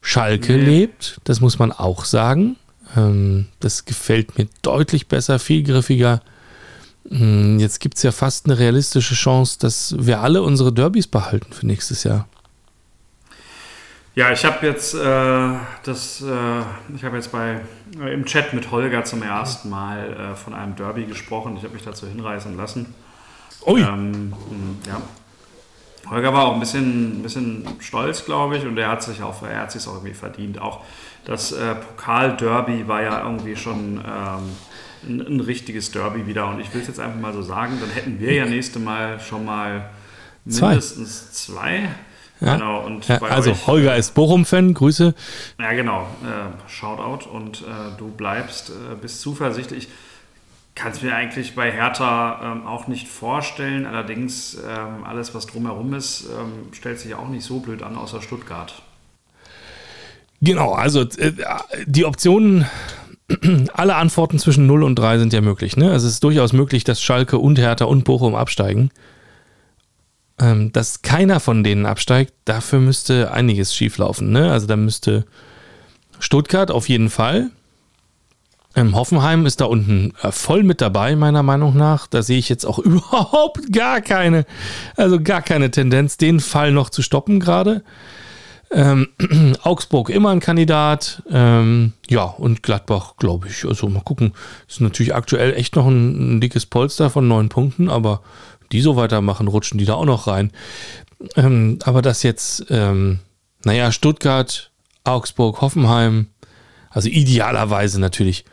Schalke nee. lebt, das muss man auch sagen. Ähm, das gefällt mir deutlich besser, viel griffiger. Hm, jetzt gibt es ja fast eine realistische Chance, dass wir alle unsere Derbys behalten für nächstes Jahr.
Ja, ich habe jetzt äh, das, äh, ich habe jetzt bei äh, im Chat mit Holger zum ersten Mal äh, von einem Derby gesprochen. Ich habe mich dazu hinreißen lassen. Ui. Ähm, hm, ja. Holger war auch ein bisschen, ein bisschen stolz, glaube ich, und er hat sich auch, er hat sich auch irgendwie verdient. Auch das äh, Pokal-Derby war ja irgendwie schon ähm, ein, ein, richtiges Derby wieder. Und ich will es jetzt einfach mal so sagen, dann hätten wir ja nächste Mal schon mal mindestens zwei.
Ja. Genau, und ja, also euch, Holger ist Bochum-Fan, Grüße.
Ja, genau. Äh, Shoutout und äh, du bleibst, äh, bist zuversichtlich. Kann es mir eigentlich bei Hertha ähm, auch nicht vorstellen. Allerdings ähm, alles, was drumherum ist, ähm, stellt sich auch nicht so blöd an, außer Stuttgart.
Genau, also äh, die Optionen, alle Antworten zwischen 0 und 3 sind ja möglich. Ne? Also es ist durchaus möglich, dass Schalke und Hertha und Bochum absteigen. Ähm, dass keiner von denen absteigt, dafür müsste einiges schieflaufen. Ne? Also da müsste Stuttgart auf jeden Fall. Ähm, Hoffenheim ist da unten äh, voll mit dabei, meiner Meinung nach. Da sehe ich jetzt auch überhaupt gar keine, also gar keine Tendenz, den Fall noch zu stoppen gerade. Ähm, Augsburg immer ein Kandidat. Ähm, ja, und Gladbach, glaube ich. Also mal gucken. Ist natürlich aktuell echt noch ein, ein, dickes Polster von neun Punkten, aber die so weitermachen, rutschen die da auch noch rein. Ähm, aber das jetzt, ähm, naja, Stuttgart, Augsburg, Hoffenheim, also idealerweise natürlich,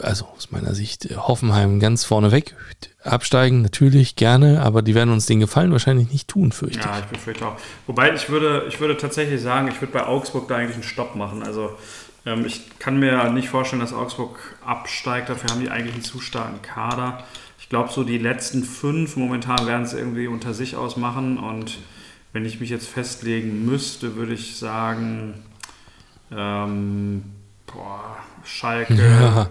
also aus meiner Sicht, Hoffenheim ganz vorne weg. Absteigen natürlich gerne, aber die werden uns den Gefallen wahrscheinlich nicht tun, fürchte
ich. Ja, ich befürchte auch. Wobei ich würde, ich würde tatsächlich sagen, ich würde bei Augsburg da eigentlich einen Stopp machen. Also ähm, ich kann mir nicht vorstellen, dass Augsburg absteigt. Dafür haben die eigentlich einen zu starken Kader. Ich glaube, so die letzten fünf momentan werden es irgendwie unter sich ausmachen. Und wenn ich mich jetzt festlegen müsste, würde ich sagen, ähm, boah, Schalke, ja.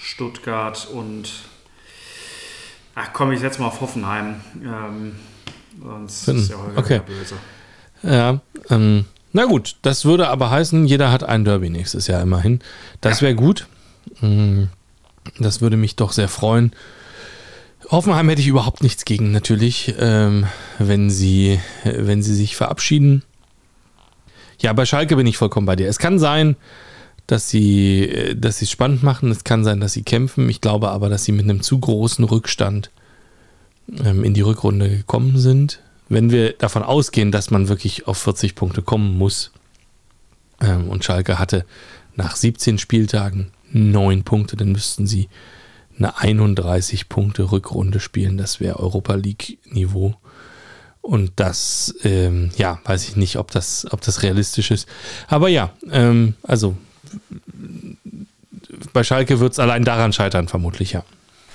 Stuttgart und ach komm, ich setze mal auf Hoffenheim. Ähm, sonst
Finden. ist ja Holger okay. böse. Ja, ähm, na gut, das würde aber heißen, jeder hat ein Derby nächstes Jahr immerhin. Das wäre gut. Mm, das würde mich doch sehr freuen. Hoffenheim hätte ich überhaupt nichts gegen, natürlich, ähm, wenn, sie, wenn sie sich verabschieden. Ja, bei Schalke bin ich vollkommen bei dir. Es kann sein, dass sie äh, dass es spannend machen. Es kann sein, dass sie kämpfen. Ich glaube aber, dass sie mit einem zu großen Rückstand ähm, in die Rückrunde gekommen sind. Wenn wir davon ausgehen, dass man wirklich auf 40 Punkte kommen muss, ähm, und Schalke hatte nach 17 Spieltagen 9 Punkte, dann müssten sie eine 31 Punkte Rückrunde spielen. Das wäre Europa League Niveau. Und das, ähm, ja, weiß ich nicht, ob das, ob das realistisch ist. Aber ja, ähm, also bei Schalke wird es allein daran scheitern, vermutlich, ja.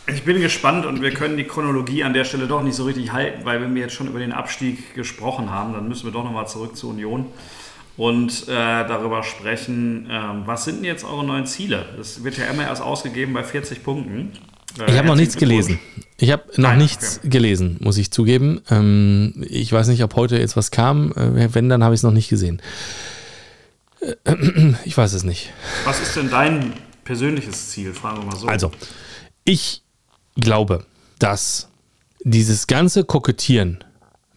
Ich bin gespannt und wir können die Chronologie an der Stelle doch nicht so richtig halten, weil wenn wir jetzt schon über den Abstieg gesprochen haben, dann müssen wir doch nochmal zurück zur Union und äh, darüber sprechen, äh, was sind denn jetzt eure neuen Ziele? Das wird ja immer erst ausgegeben bei 40 Punkten.
Äh, ich habe noch nichts gelesen. Ich habe noch Nein, nichts okay. gelesen, muss ich zugeben. Ähm, ich weiß nicht, ob heute jetzt was kam. Äh, wenn, dann habe ich es noch nicht gesehen. Äh, ich weiß es nicht.
Was ist denn dein persönliches Ziel? Fragen wir mal so.
Also, ich glaube, dass dieses ganze Kokettieren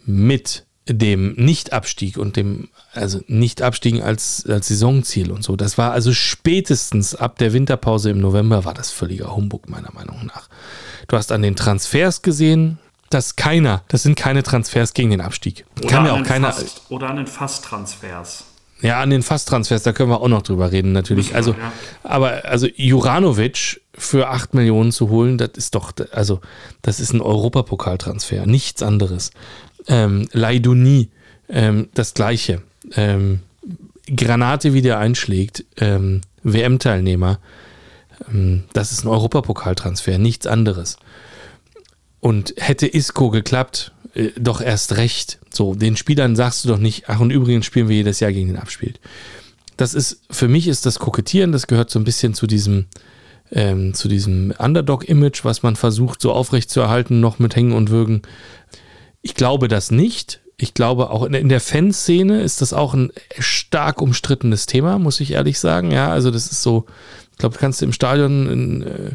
mit dem Nichtabstieg und dem, also Nichtabstiegen als, als Saisonziel und so, das war also spätestens ab der Winterpause im November war das völliger Humbug, meiner Meinung nach. Du hast an den Transfers gesehen, dass keiner, das sind keine Transfers gegen den Abstieg.
Oder Kann mir auch keiner. Fast, oder an den Fast-Transfers.
Ja, an den Fast-Transfers, da können wir auch noch drüber reden, natürlich. Also, ja. aber also Juranovic für 8 Millionen zu holen, das ist doch, also, das ist ein Europapokaltransfer, nichts anderes. Ähm, Laiduni, ähm, das gleiche. Ähm, Granate, wie der einschlägt, ähm, WM-Teilnehmer, ähm, das ist ein Europapokaltransfer, nichts anderes. Und hätte Isco geklappt, äh, doch erst recht. So, den Spielern sagst du doch nicht, ach und übrigens spielen wir jedes Jahr gegen den Abspielt. Das ist, für mich ist das Kokettieren, das gehört so ein bisschen zu diesem, ähm, zu diesem Underdog-Image, was man versucht so aufrecht zu erhalten, noch mit Hängen und Würgen. Ich glaube das nicht. Ich glaube auch in der Fanszene ist das auch ein stark umstrittenes Thema, muss ich ehrlich sagen. Ja, also das ist so, ich glaube, du kannst im Stadion äh,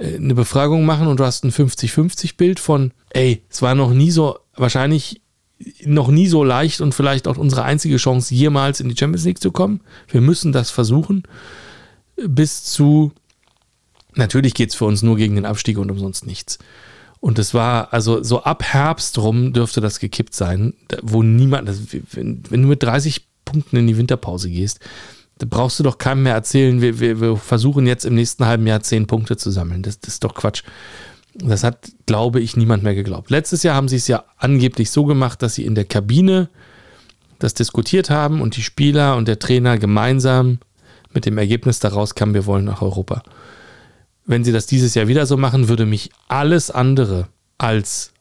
äh, eine Befragung machen und du hast ein 50-50-Bild von, ey, es war noch nie so, wahrscheinlich noch nie so leicht und vielleicht auch unsere einzige Chance, jemals in die Champions League zu kommen. Wir müssen das versuchen. Bis zu, natürlich geht es für uns nur gegen den Abstieg und umsonst nichts. Und es war, also so ab Herbst rum dürfte das gekippt sein, wo niemand, wenn, wenn du mit 30 Punkten in die Winterpause gehst, da brauchst du doch keinem mehr erzählen, wir, wir, wir versuchen jetzt im nächsten halben Jahr zehn Punkte zu sammeln. Das, das ist doch Quatsch. Das hat, glaube ich, niemand mehr geglaubt. Letztes Jahr haben sie es ja angeblich so gemacht, dass sie in der Kabine das diskutiert haben und die Spieler und der Trainer gemeinsam mit dem Ergebnis daraus kamen, wir wollen nach Europa. Wenn sie das dieses Jahr wieder so machen, würde mich alles andere als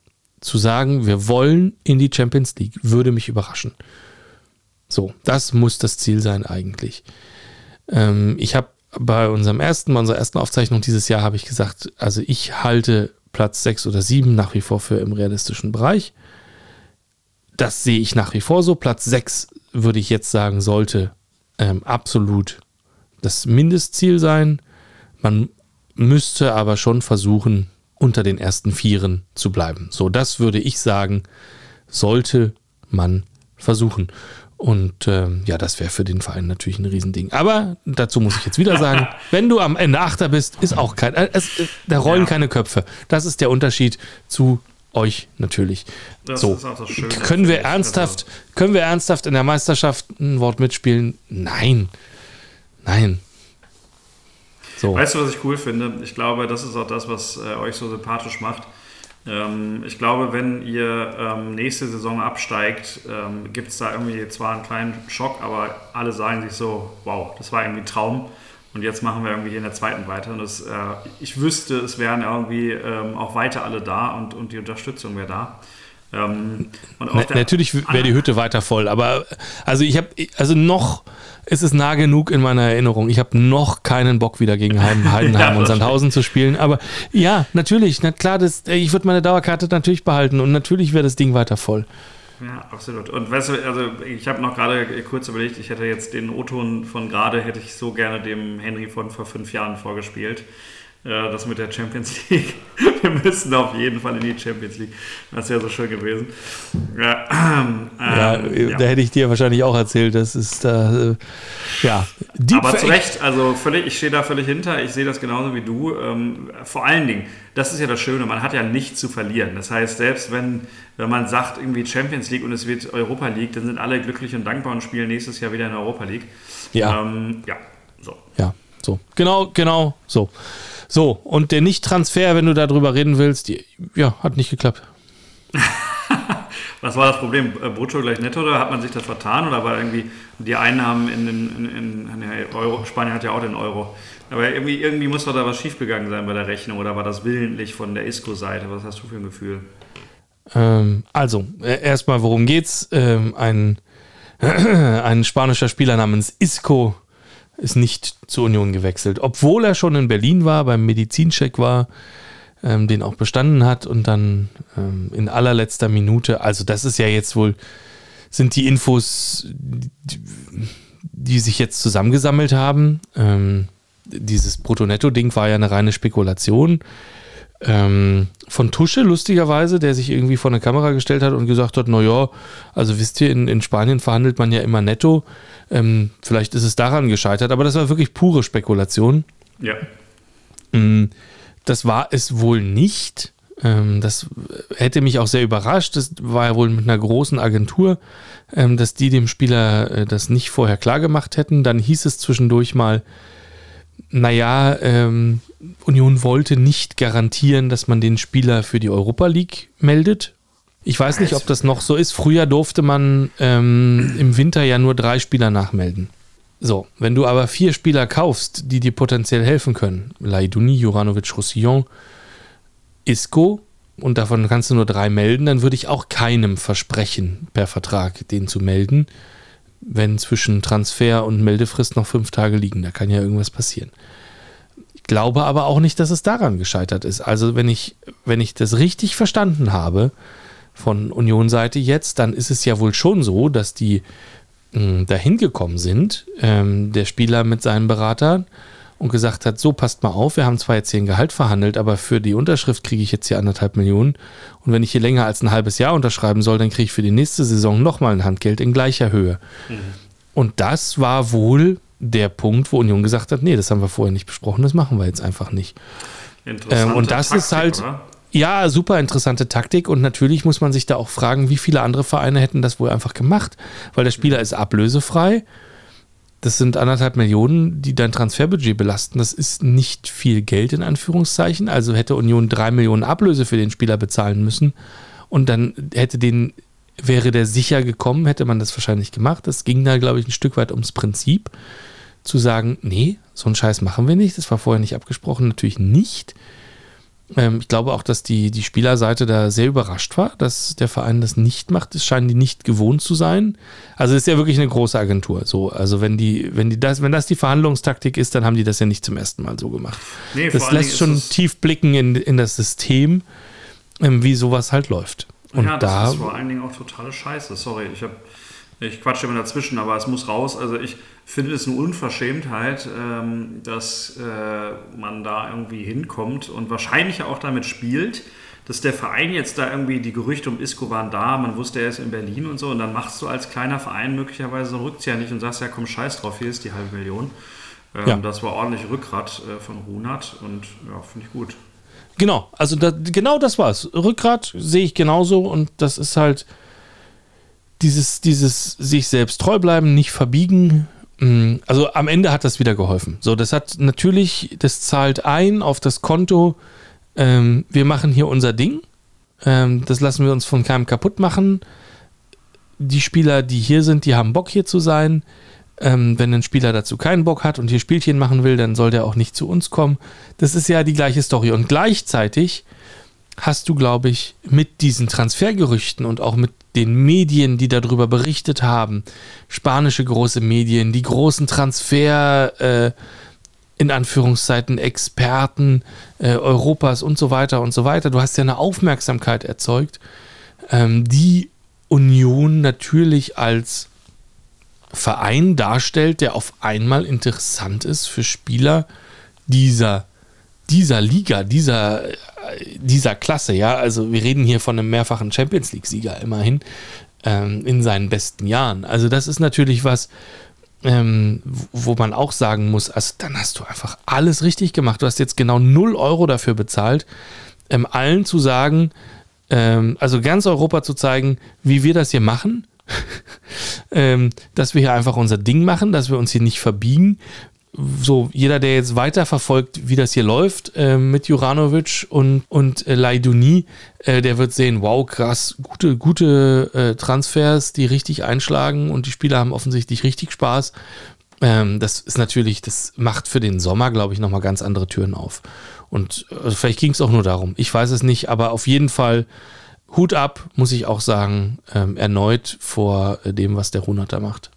zu sagen, wir wollen in die Champions League, würde mich überraschen. So, das muss das Ziel sein eigentlich. Ähm, ich habe bei unserem ersten, bei unserer ersten Aufzeichnung dieses Jahr habe ich gesagt, also ich halte Platz 6 oder 7 nach wie vor für im realistischen Bereich. das sehe ich nach wie vor so. Platz 6 würde ich jetzt sagen, sollte ähm, absolut das Mindestziel sein. Man müsste aber schon versuchen, unter den ersten Vieren zu bleiben. So, das würde ich sagen, sollte man versuchen. Und ähm, ja, das wäre für den Verein natürlich ein Riesending. Aber dazu muss ich jetzt wieder sagen, wenn du am Ende Achter bist, ist auch kein, äh, es, äh, da rollen ja. keine Köpfe. Das ist der Unterschied zu euch natürlich. Das so, Schöne, können wir ernsthaft, also. können wir ernsthaft in der Meisterschaft ein Wort mitspielen? Nein, nein.
So. Weißt du, was ich cool finde? Ich glaube, das ist auch das, was äh, euch so sympathisch macht. Ähm, ich glaube, wenn ihr ähm, nächste Saison absteigt, ähm, gibt es da irgendwie zwar einen kleinen Schock, aber alle sagen sich so, wow, das war irgendwie ein Traum. Und jetzt machen wir irgendwie hier in der zweiten weiter. Und das, äh, ich wüsste, es wären irgendwie ähm, auch weiter alle da und, und die Unterstützung wäre da.
Ähm, Na, natürlich wäre die Hütte weiter voll, aber also ich habe, also noch ist es nah genug in meiner Erinnerung. Ich habe noch keinen Bock wieder gegen Heidenheim ja, und Sandhausen zu spielen. Aber ja, natürlich, na klar, das, ich würde meine Dauerkarte natürlich behalten und natürlich wäre das Ding weiter voll.
Ja, absolut. Und weißt du, also ich habe noch gerade kurz überlegt, ich hätte jetzt den O-Ton von gerade, hätte ich so gerne dem Henry von vor fünf Jahren vorgespielt. Ja, das mit der Champions League. Wir müssen auf jeden Fall in die Champions League. Das wäre so schön gewesen.
Ja, ähm, ja, ja, da hätte ich dir wahrscheinlich auch erzählt, das ist da, äh, ja.
Aber zu Recht, also völlig, ich stehe da völlig hinter. Ich sehe das genauso wie du. Ähm, vor allen Dingen, das ist ja das Schöne, man hat ja nichts zu verlieren. Das heißt, selbst wenn, wenn man sagt, irgendwie Champions League und es wird Europa League, dann sind alle glücklich und dankbar und spielen nächstes Jahr wieder in Europa League.
Ja. Ähm, ja, so. Ja, so. Genau, genau, so. So, und der Nicht-Transfer, wenn du darüber reden willst, die, ja, hat nicht geklappt.
Was war das Problem? Äh, Brutto gleich netto oder hat man sich das vertan oder war irgendwie die Einnahmen in, in, in, in Euro, Spanien hat ja auch den Euro. Aber irgendwie, irgendwie muss doch da was schiefgegangen sein bei der Rechnung oder war das willentlich von der ISCO-Seite? Was hast du für ein Gefühl?
Ähm, also, äh, erstmal, worum geht's? Ähm, ein, ein spanischer Spieler namens Isco ist nicht zur Union gewechselt, obwohl er schon in Berlin war, beim Medizincheck war, ähm, den auch bestanden hat und dann ähm, in allerletzter Minute, also das ist ja jetzt wohl, sind die Infos, die, die sich jetzt zusammengesammelt haben. Ähm, dieses Brutto-Netto-Ding war ja eine reine Spekulation. Ähm, von Tusche, lustigerweise, der sich irgendwie vor eine Kamera gestellt hat und gesagt hat, naja, also wisst ihr, in, in Spanien verhandelt man ja immer netto. Ähm, vielleicht ist es daran gescheitert, aber das war wirklich pure Spekulation.
Ja.
Mm, das war es wohl nicht. Ähm, das hätte mich auch sehr überrascht. Das war ja wohl mit einer großen Agentur, ähm, dass die dem Spieler äh, das nicht vorher klar gemacht hätten. Dann hieß es zwischendurch mal, naja, ähm, Union wollte nicht garantieren, dass man den Spieler für die Europa League meldet. Ich weiß nicht, ob das noch so ist. Früher durfte man ähm, im Winter ja nur drei Spieler nachmelden. So, wenn du aber vier Spieler kaufst, die dir potenziell helfen können, Laiduni, Juranovic, Roussillon, Isco, und davon kannst du nur drei melden, dann würde ich auch keinem versprechen, per Vertrag den zu melden, wenn zwischen Transfer und Meldefrist noch fünf Tage liegen. Da kann ja irgendwas passieren. Ich glaube aber auch nicht, dass es daran gescheitert ist. Also, wenn ich, wenn ich das richtig verstanden habe, von Union-Seite jetzt, dann ist es ja wohl schon so, dass die mh, dahin gekommen sind, ähm, der Spieler mit seinen Beratern und gesagt hat, so passt mal auf, wir haben zwar jetzt hier ein Gehalt verhandelt, aber für die Unterschrift kriege ich jetzt hier anderthalb Millionen und wenn ich hier länger als ein halbes Jahr unterschreiben soll, dann kriege ich für die nächste Saison nochmal ein Handgeld in gleicher Höhe. Mhm. Und das war wohl der Punkt, wo Union gesagt hat, nee, das haben wir vorher nicht besprochen, das machen wir jetzt einfach nicht. Ähm, und das Taktik, ist halt, oder? Ja, super interessante Taktik und natürlich muss man sich da auch fragen, wie viele andere Vereine hätten das wohl einfach gemacht, weil der Spieler ist ablösefrei. Das sind anderthalb Millionen, die dein Transferbudget belasten. Das ist nicht viel Geld in Anführungszeichen. Also hätte Union drei Millionen Ablöse für den Spieler bezahlen müssen und dann hätte den wäre der sicher gekommen, hätte man das wahrscheinlich gemacht. Das ging da, glaube ich, ein Stück weit ums Prinzip zu sagen, nee, so einen Scheiß machen wir nicht. Das war vorher nicht abgesprochen, natürlich nicht. Ähm, ich glaube auch, dass die, die Spielerseite da sehr überrascht war, dass der Verein das nicht macht. Das scheinen die nicht gewohnt zu sein. Also es ist ja wirklich eine große Agentur. So, also wenn die, wenn die das, wenn das die Verhandlungstaktik ist, dann haben die das ja nicht zum ersten Mal so gemacht. Nee, das lässt schon tief blicken in, in das System, ähm, wie sowas halt läuft. Und
ja, das
da,
ist vor allen Dingen auch totale Scheiße. Sorry, ich habe ich quatsche immer dazwischen, aber es muss raus. Also ich finde es eine Unverschämtheit, ähm, dass äh, man da irgendwie hinkommt und wahrscheinlich auch damit spielt, dass der Verein jetzt da irgendwie, die Gerüchte um Isco waren da, man wusste, er ist in Berlin und so und dann machst du als kleiner Verein möglicherweise so einen Rückzieher nicht und sagst, ja komm, scheiß drauf, hier ist die halbe Million. Ähm,
Ja.
Das war ordentlich Rückgrat äh, von Runert und ja, finde ich gut.
Genau, also da, genau das war's. Rückgrat sehe ich genauso und das ist halt dieses, dieses sich selbst treu bleiben, nicht verbiegen. Mm, Also am Ende hat das wieder geholfen. So, das hat natürlich, das zahlt ein auf das Konto. Ähm, wir machen hier unser Ding. Ähm, das lassen wir uns von keinem kaputt machen. Die Spieler, die hier sind, die haben Bock hier zu sein. Ähm, wenn ein Spieler dazu keinen Bock hat und hier Spielchen machen will, dann soll der auch nicht zu uns kommen. Das ist ja die gleiche Story. Und gleichzeitig hast du, glaube ich, mit diesen Transfergerüchten und auch mit den Medien, die darüber berichtet haben, spanische große Medien, die großen Transfer, äh, in Anführungszeiten, Experten äh, Europas und so weiter und so weiter. Du hast ja eine Aufmerksamkeit erzeugt, ähm, die Union natürlich als Verein darstellt, der auf einmal interessant ist für Spieler dieser, dieser Liga, dieser, dieser Klasse. Ja, also wir reden hier von einem mehrfachen Champions League-Sieger immerhin ähm, in seinen besten Jahren. Also das ist natürlich was, ähm, wo man auch sagen muss, also dann hast du einfach alles richtig gemacht. Du hast jetzt genau 0 Euro dafür bezahlt, ähm, allen zu sagen, ähm, also ganz Europa zu zeigen, wie wir das hier machen, ähm, dass wir hier einfach unser Ding machen, dass wir uns hier nicht verbiegen. So, jeder, der jetzt weiter verfolgt, wie das hier läuft äh, mit Juranovic und, und äh, Laiduni, äh, der wird sehen, wow, krass, gute, gute äh, Transfers, die richtig einschlagen und die Spieler haben offensichtlich richtig Spaß. Ähm, das ist natürlich, das macht für den Sommer, glaube ich, nochmal ganz andere Türen auf. Und äh, vielleicht ging es auch nur darum. Ich weiß es nicht, aber auf jeden Fall Hut ab, muss ich auch sagen, ähm, erneut vor äh, dem, was der Runert macht.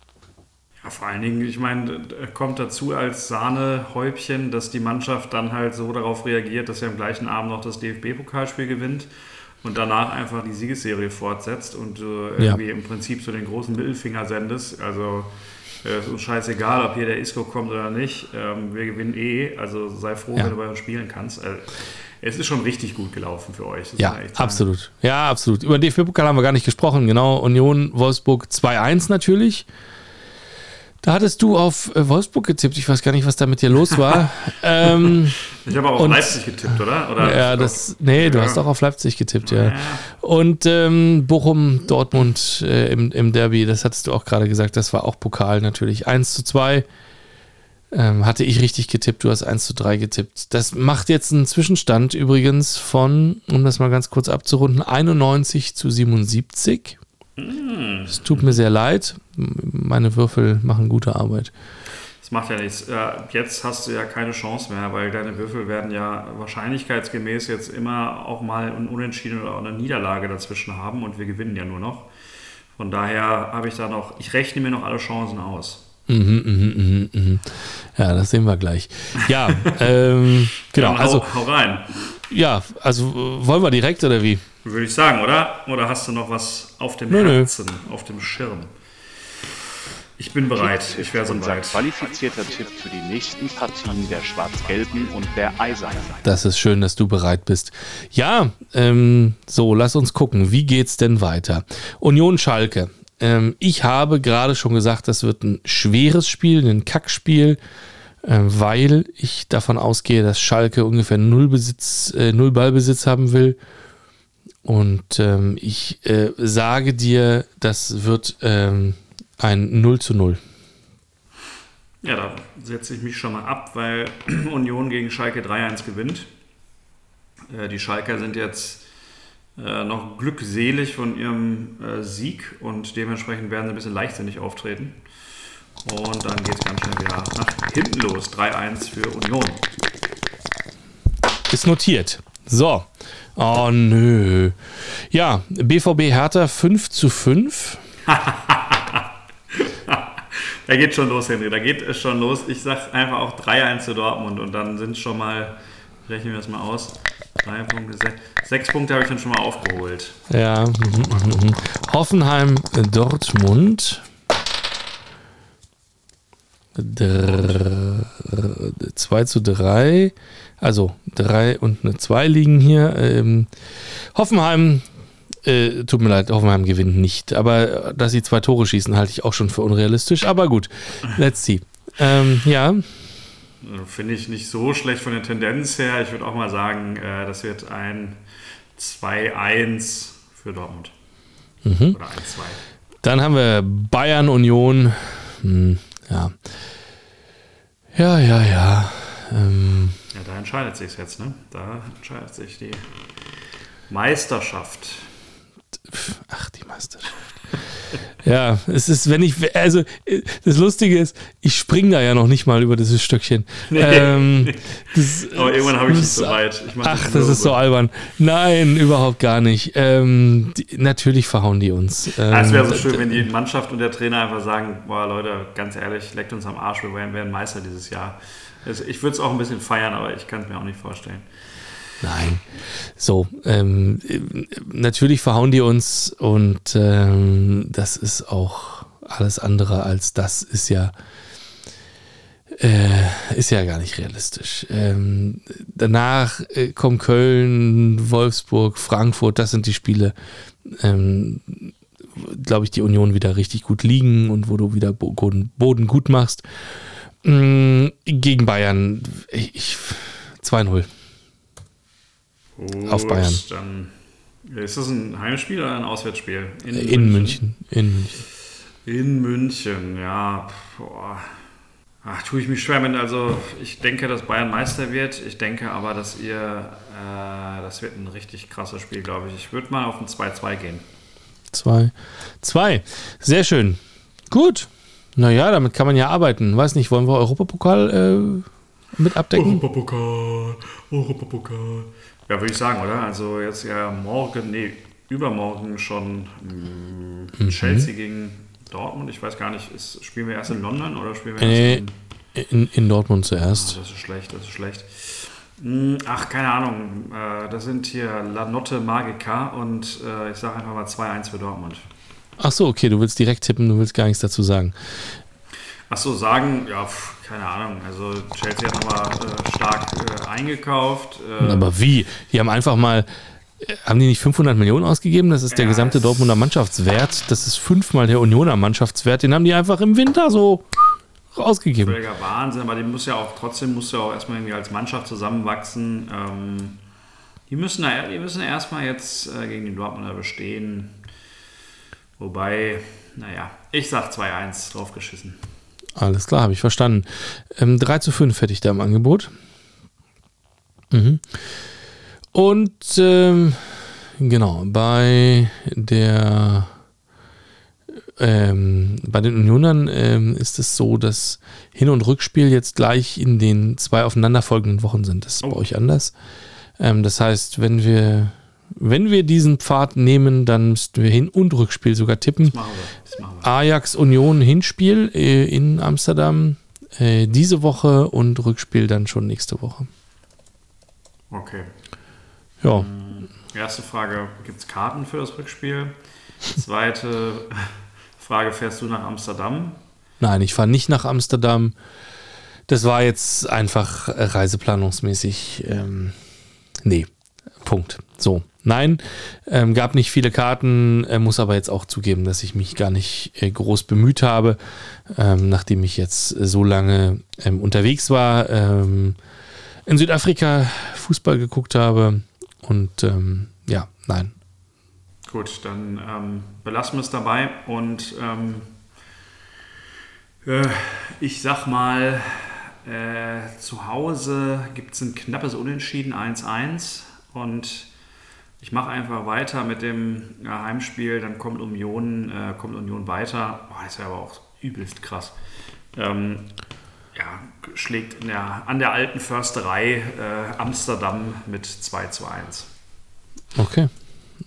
Ja, vor allen Dingen, ich meine, äh, kommt dazu als Sahnehäubchen, dass die Mannschaft dann halt so darauf reagiert, dass er am gleichen Abend noch das DFB-Pokalspiel gewinnt und danach einfach die Siegesserie fortsetzt und du
Ja.
irgendwie im Prinzip so den großen Mittelfinger sendest. Also äh, ist uns scheißegal, ob hier der Isco kommt oder nicht. Ähm, wir gewinnen eh, also sei froh,
Ja.
wenn du bei uns spielen kannst. Also, es ist schon richtig gut gelaufen für euch.
Ja, absolut. Ja, absolut. Über den DFB-Pokal haben wir gar nicht gesprochen. Genau, Union Wolfsburg 2-1 natürlich. Da hattest du auf äh, Wolfsburg getippt. Ich weiß gar nicht, was da mit dir los war. ähm,
Ich habe aber auf
Und-
Leipzig getippt, oder? oder
ja, das. Nee, du
Ja.
hast auch auf Leipzig getippt, ja.
Ja.
Und ähm, Bochum, Dortmund äh, im, im Derby, das hattest du auch gerade gesagt, das war auch Pokal natürlich. 1 zu 2 ähm, hatte ich richtig getippt, du hast 1 zu 3 getippt. Das macht jetzt einen Zwischenstand übrigens von, um das mal ganz kurz abzurunden, 91 zu 77. Es tut mir sehr leid. Meine Würfel machen gute Arbeit.
Das macht ja nichts. Jetzt hast du ja keine Chance mehr, weil deine Würfel werden ja wahrscheinlichkeitsgemäß jetzt immer auch mal ein Unentschieden oder eine Niederlage dazwischen haben und wir gewinnen ja nur noch. Von daher habe ich da noch, ich rechne mir noch alle Chancen aus.
Mhm, mhm, mhm, mhm. Ja, das sehen wir gleich. Ja, ähm, genau.
Dann hau,
Also,
hau rein,
ja, also wollen wir direkt oder wie?
würde ich sagen, oder? Oder hast du noch was auf dem
Nö, nö.
Herzen, auf dem Schirm? Ich bin bereit, ich wäre so
Unser
weit.
qualifizierter Tipp für die nächsten Partien der Schwarz-Gelben und der Eisernen.
Das ist schön, dass du bereit bist. Ja, ähm, so, lass uns gucken. Wie geht's denn weiter? Union Schalke. Ähm, ich habe gerade schon gesagt, das wird ein schweres Spiel, ein Kackspiel, äh, weil ich davon ausgehe, dass Schalke ungefähr null, Besitz, äh, null Ballbesitz haben will. Und ähm, ich äh, sage dir, das wird ähm, ein 0 zu 0.
Ja, da setze ich mich schon mal ab, weil Union gegen Schalke 3-1 gewinnt. Äh, Die Schalker sind jetzt äh, noch glückselig von ihrem äh, Sieg und dementsprechend werden sie ein bisschen leichtsinnig auftreten. Und dann geht es ganz schnell wieder nach hinten los. 3-1 für Union.
Ist notiert. So. Oh nö. Ja, BVB Hertha 5 zu 5.
Da geht schon los, Henry. Da geht es schon los. Ich sag einfach auch 3-1 zu Dortmund und dann sind schon mal, rechnen wir das mal aus, Drei Punkte, sech, sechs Punkte habe ich dann schon mal aufgeholt.
Ja. mhm, mhm, mhm. Hoffenheim, äh, Dortmund. Dr 2 zu 3. Also 3 und eine 2 liegen hier. Ähm, Hoffenheim, äh, tut mir leid, Hoffenheim gewinnt nicht. Aber äh, dass sie zwei Tore schießen, halte ich auch schon für unrealistisch. Aber gut, let's see. Ähm, ja,
Finde ich nicht so schlecht von der Tendenz her. Ich würde auch mal sagen, äh, das wird ein 2-1 für Dortmund.
Mhm.
Oder 1-2.
Dann haben wir Bayern Union. Hm, ja. Ja, ja, ja. Ähm,
Ja, da entscheidet sich jetzt, ne? Da entscheidet sich die Meisterschaft.
Ach, die Meisterschaft. ja, es ist, wenn ich, also das Lustige ist, ich springe da ja noch nicht mal über dieses Stöckchen.
Nee.
Ähm, das,
Aber irgendwann habe ich
das-
es. Ich mach
Ach, das ist so albern. Nein, überhaupt gar nicht. Ähm, die, natürlich verhauen die uns. Ähm,
Es wäre so schön, wenn die Mannschaft und der Trainer einfach sagen: Boah, Leute, ganz ehrlich, leckt uns am Arsch, wir werden, werden Meister dieses Jahr. Also ich würde es auch ein bisschen feiern, aber ich kann es mir auch nicht vorstellen.
Nein. So, ähm, äh, natürlich verhauen die uns und ähm, das ist auch alles andere als das ist ja äh, ist ja gar nicht realistisch. Ähm, danach äh, kommen Köln, Wolfsburg, Frankfurt, das sind die Spiele, ähm, glaube ich, die Union wieder richtig gut liegen und wo du wieder Boden, gut machst. Mm, gegen Bayern, ich, ich 2-0. Auf
Gut,
Bayern.
Dann ist das ein Heimspiel oder ein Auswärtsspiel?
In München. In München.
In München, ja. Boah. Ach, tue ich mich schwer mit. Also, ich denke, dass Bayern Meister wird. Ich denke aber, dass ihr. Äh, das wird ein richtig krasses Spiel, glaube ich. Ich würde mal auf ein 2-2 gehen.
Zwei. Zwei. Sehr schön. Gut. Naja, damit kann man ja arbeiten. Weiß nicht, wollen wir Europapokal äh, mit abdecken?
Europapokal, Europapokal. Ja, würde ich sagen, oder? Also, jetzt ja morgen, nee, übermorgen schon mh, Chelsea gegen Dortmund. Ich weiß gar nicht, ist, spielen wir erst in London oder spielen wir
Äh,
erst in.
in, in Dortmund zuerst.
das ist schlecht, das ist schlecht. Hm, Ach, keine Ahnung. Äh, Das sind hier Lanotte Magica und äh, ich sage einfach mal 2-1 für Dortmund.
Ach so, okay, du willst direkt tippen, du willst gar nichts dazu sagen.
Ach so, sagen, ja, pf, keine Ahnung. Also Chelsea hat nochmal äh, stark äh, eingekauft. Äh,
Aber wie? Die haben einfach mal, äh, haben die nicht 500 Millionen ausgegeben? Das ist der
Ja,
gesamte
es-
Dortmunder Mannschaftswert. Das ist fünfmal der Unioner Mannschaftswert. Den haben die einfach im Winter so ausgegeben.
völliger Wahnsinn, aber die muss ja auch trotzdem muss ja auch erstmal irgendwie als Mannschaft zusammenwachsen. Ähm, die müssen da, die müssen erstmal jetzt äh, gegen die Dortmunder bestehen. Wobei, naja, ich sag 2-1 draufgeschissen.
Alles klar, habe ich verstanden. Ähm, 3 zu 5 hätte ich da im Angebot. Mhm. Und ähm, genau, bei der ähm, bei den Unionern ähm, ist es so, dass Hin- und Rückspiel jetzt gleich in den zwei aufeinanderfolgenden Wochen sind. Das ist bei
Oh.
euch anders. Ähm, das heißt, wenn wir, wenn wir diesen Pfad nehmen, dann müssten wir Hin- und Rückspiel sogar tippen.
Das machen wir. Das machen wir.
Ajax Union Hinspiel äh, in Amsterdam äh, diese Woche und Rückspiel dann schon nächste Woche.
Okay.
Ja,
Erste Frage, gibt es Karten für das Rückspiel? Zweite Frage, fährst du nach Amsterdam?
nein, ich fahre nicht nach Amsterdam. Das war jetzt einfach reiseplanungsmäßig. Ähm, nee, Punkt. So, nein, ähm, gab nicht viele Karten, äh, muss aber jetzt auch zugeben, dass ich mich gar nicht äh, groß bemüht habe, ähm, nachdem ich jetzt so lange ähm, unterwegs war, ähm, in Südafrika Fußball geguckt habe und ähm, ja, nein,
Gut, dann ähm, belassen wir es dabei und äh, ich sag mal, äh, zu Hause gibt es ein knappes Unentschieden 1-1 und ich mache einfach weiter mit dem ja, Heimspiel, dann kommt Union, äh, kommt Union weiter. Boah, das wäre aber auch übelst krass. Ähm, ja, schlägt der, an der alten Försterei äh, Amsterdam mit 2 zu 1.
Okay,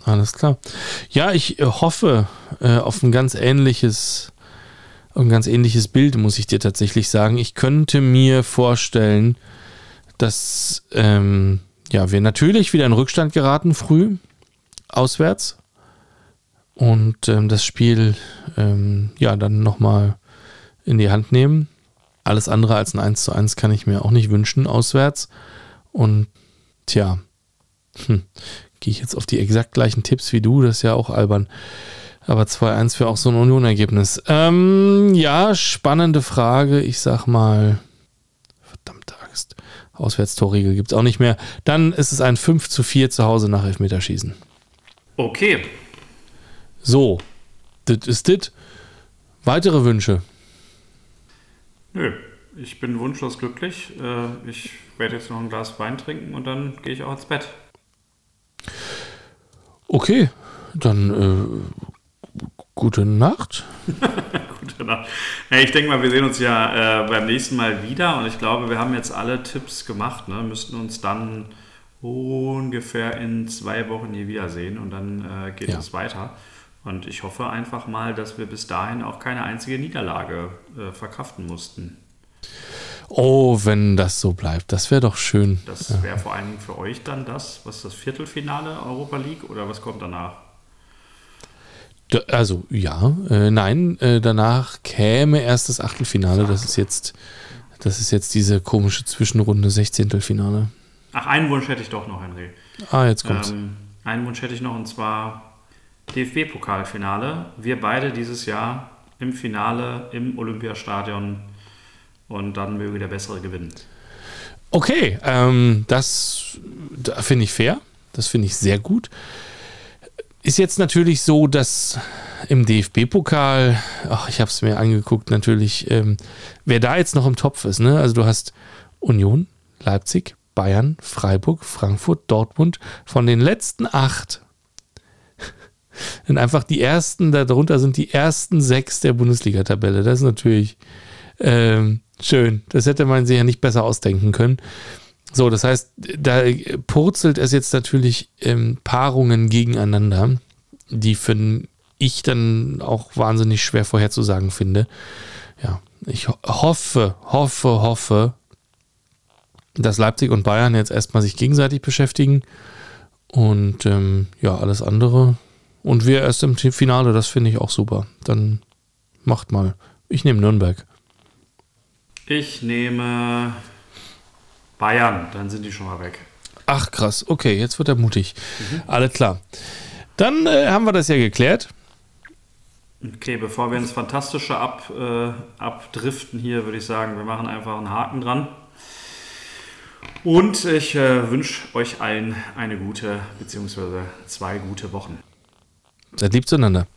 alles klar. Ja, ich äh, hoffe äh, auf ein ganz ähnliches, ein ganz ähnliches Bild, muss ich dir tatsächlich sagen. Ich könnte mir vorstellen, dass ähm, ja, wir natürlich wieder in Rückstand geraten früh, auswärts. Und ähm, das Spiel ähm, ja dann nochmal in die Hand nehmen. Alles andere als ein 1 zu 1 kann ich mir auch nicht wünschen, auswärts. Und tja, hm, gehe ich jetzt auf die exakt gleichen Tipps wie du, das ist ja auch albern. Aber 2-1 für auch so ein Union-Ergebnis. Ähm, ja, spannende Frage. Ich sag mal. Auswärtstorregel gibt es auch nicht mehr. Dann ist es ein 5 zu 4 zu Hause nach Elfmeterschießen.
Okay.
So, das ist das. Weitere Wünsche?
Nö, ich bin wunschlos glücklich. Äh, ich werde jetzt noch ein Glas Wein trinken und dann gehe ich auch ins Bett.
Okay, dann äh, gute Nacht.
gute Nacht. Hey, ich denke mal, wir sehen uns ja äh, beim nächsten Mal wieder und ich glaube, wir haben jetzt alle Tipps gemacht. Ne? Müssten uns dann ungefähr in zwei Wochen hier wiedersehen und dann äh, geht ja. es weiter. Und ich hoffe einfach mal, dass wir bis dahin auch keine einzige Niederlage äh, verkraften mussten.
Oh, wenn das so bleibt, das wäre doch schön.
Das wäre ja. vor allem für euch dann das, was das Viertelfinale Europa League oder was kommt danach?
Also ja, äh, nein, äh, danach käme erst das Achtelfinale. Das ist jetzt, das ist jetzt diese komische Zwischenrunde, 16. Finale.
Ach, einen Wunsch hätte ich doch noch, Henry.
Ah, jetzt kommt's. Ähm,
einen Wunsch hätte ich noch und zwar DFB-Pokalfinale. Wir beide dieses Jahr im Finale im Olympiastadion und dann möge der Bessere gewinnen.
Okay, ähm, das finde ich fair. Das finde ich sehr gut. Ist jetzt natürlich so, dass im DFB-Pokal, ach, ich habe es mir angeguckt, natürlich, ähm, wer da jetzt noch im Topf ist. Ne? Also du hast Union, Leipzig, Bayern, Freiburg, Frankfurt, Dortmund. Von den letzten acht sind einfach die ersten, darunter sind die ersten sechs der Bundesliga-Tabelle. Das ist natürlich ähm, schön. Das hätte man sich ja nicht besser ausdenken können. So, das heißt, da purzelt es jetzt natürlich ähm, Paarungen gegeneinander, die für ich dann auch wahnsinnig schwer vorherzusagen finde. Ja, ich hoffe, hoffe, hoffe, dass Leipzig und Bayern jetzt erstmal sich gegenseitig beschäftigen und ähm, ja, alles andere. Und wir erst im Finale, das finde ich auch super. Dann macht mal. Ich nehme Nürnberg.
Ich nehme Bayern, dann sind die schon mal weg.
Ach krass, okay, jetzt wird er mutig. Mhm. Alles klar. Dann äh, haben wir das ja geklärt.
Okay, bevor wir ins Fantastische ab, äh, abdriften hier, würde ich sagen, wir machen einfach einen Haken dran. Und ich äh, wünsche euch allen eine gute, beziehungsweise zwei gute Wochen.
Seid lieb zueinander.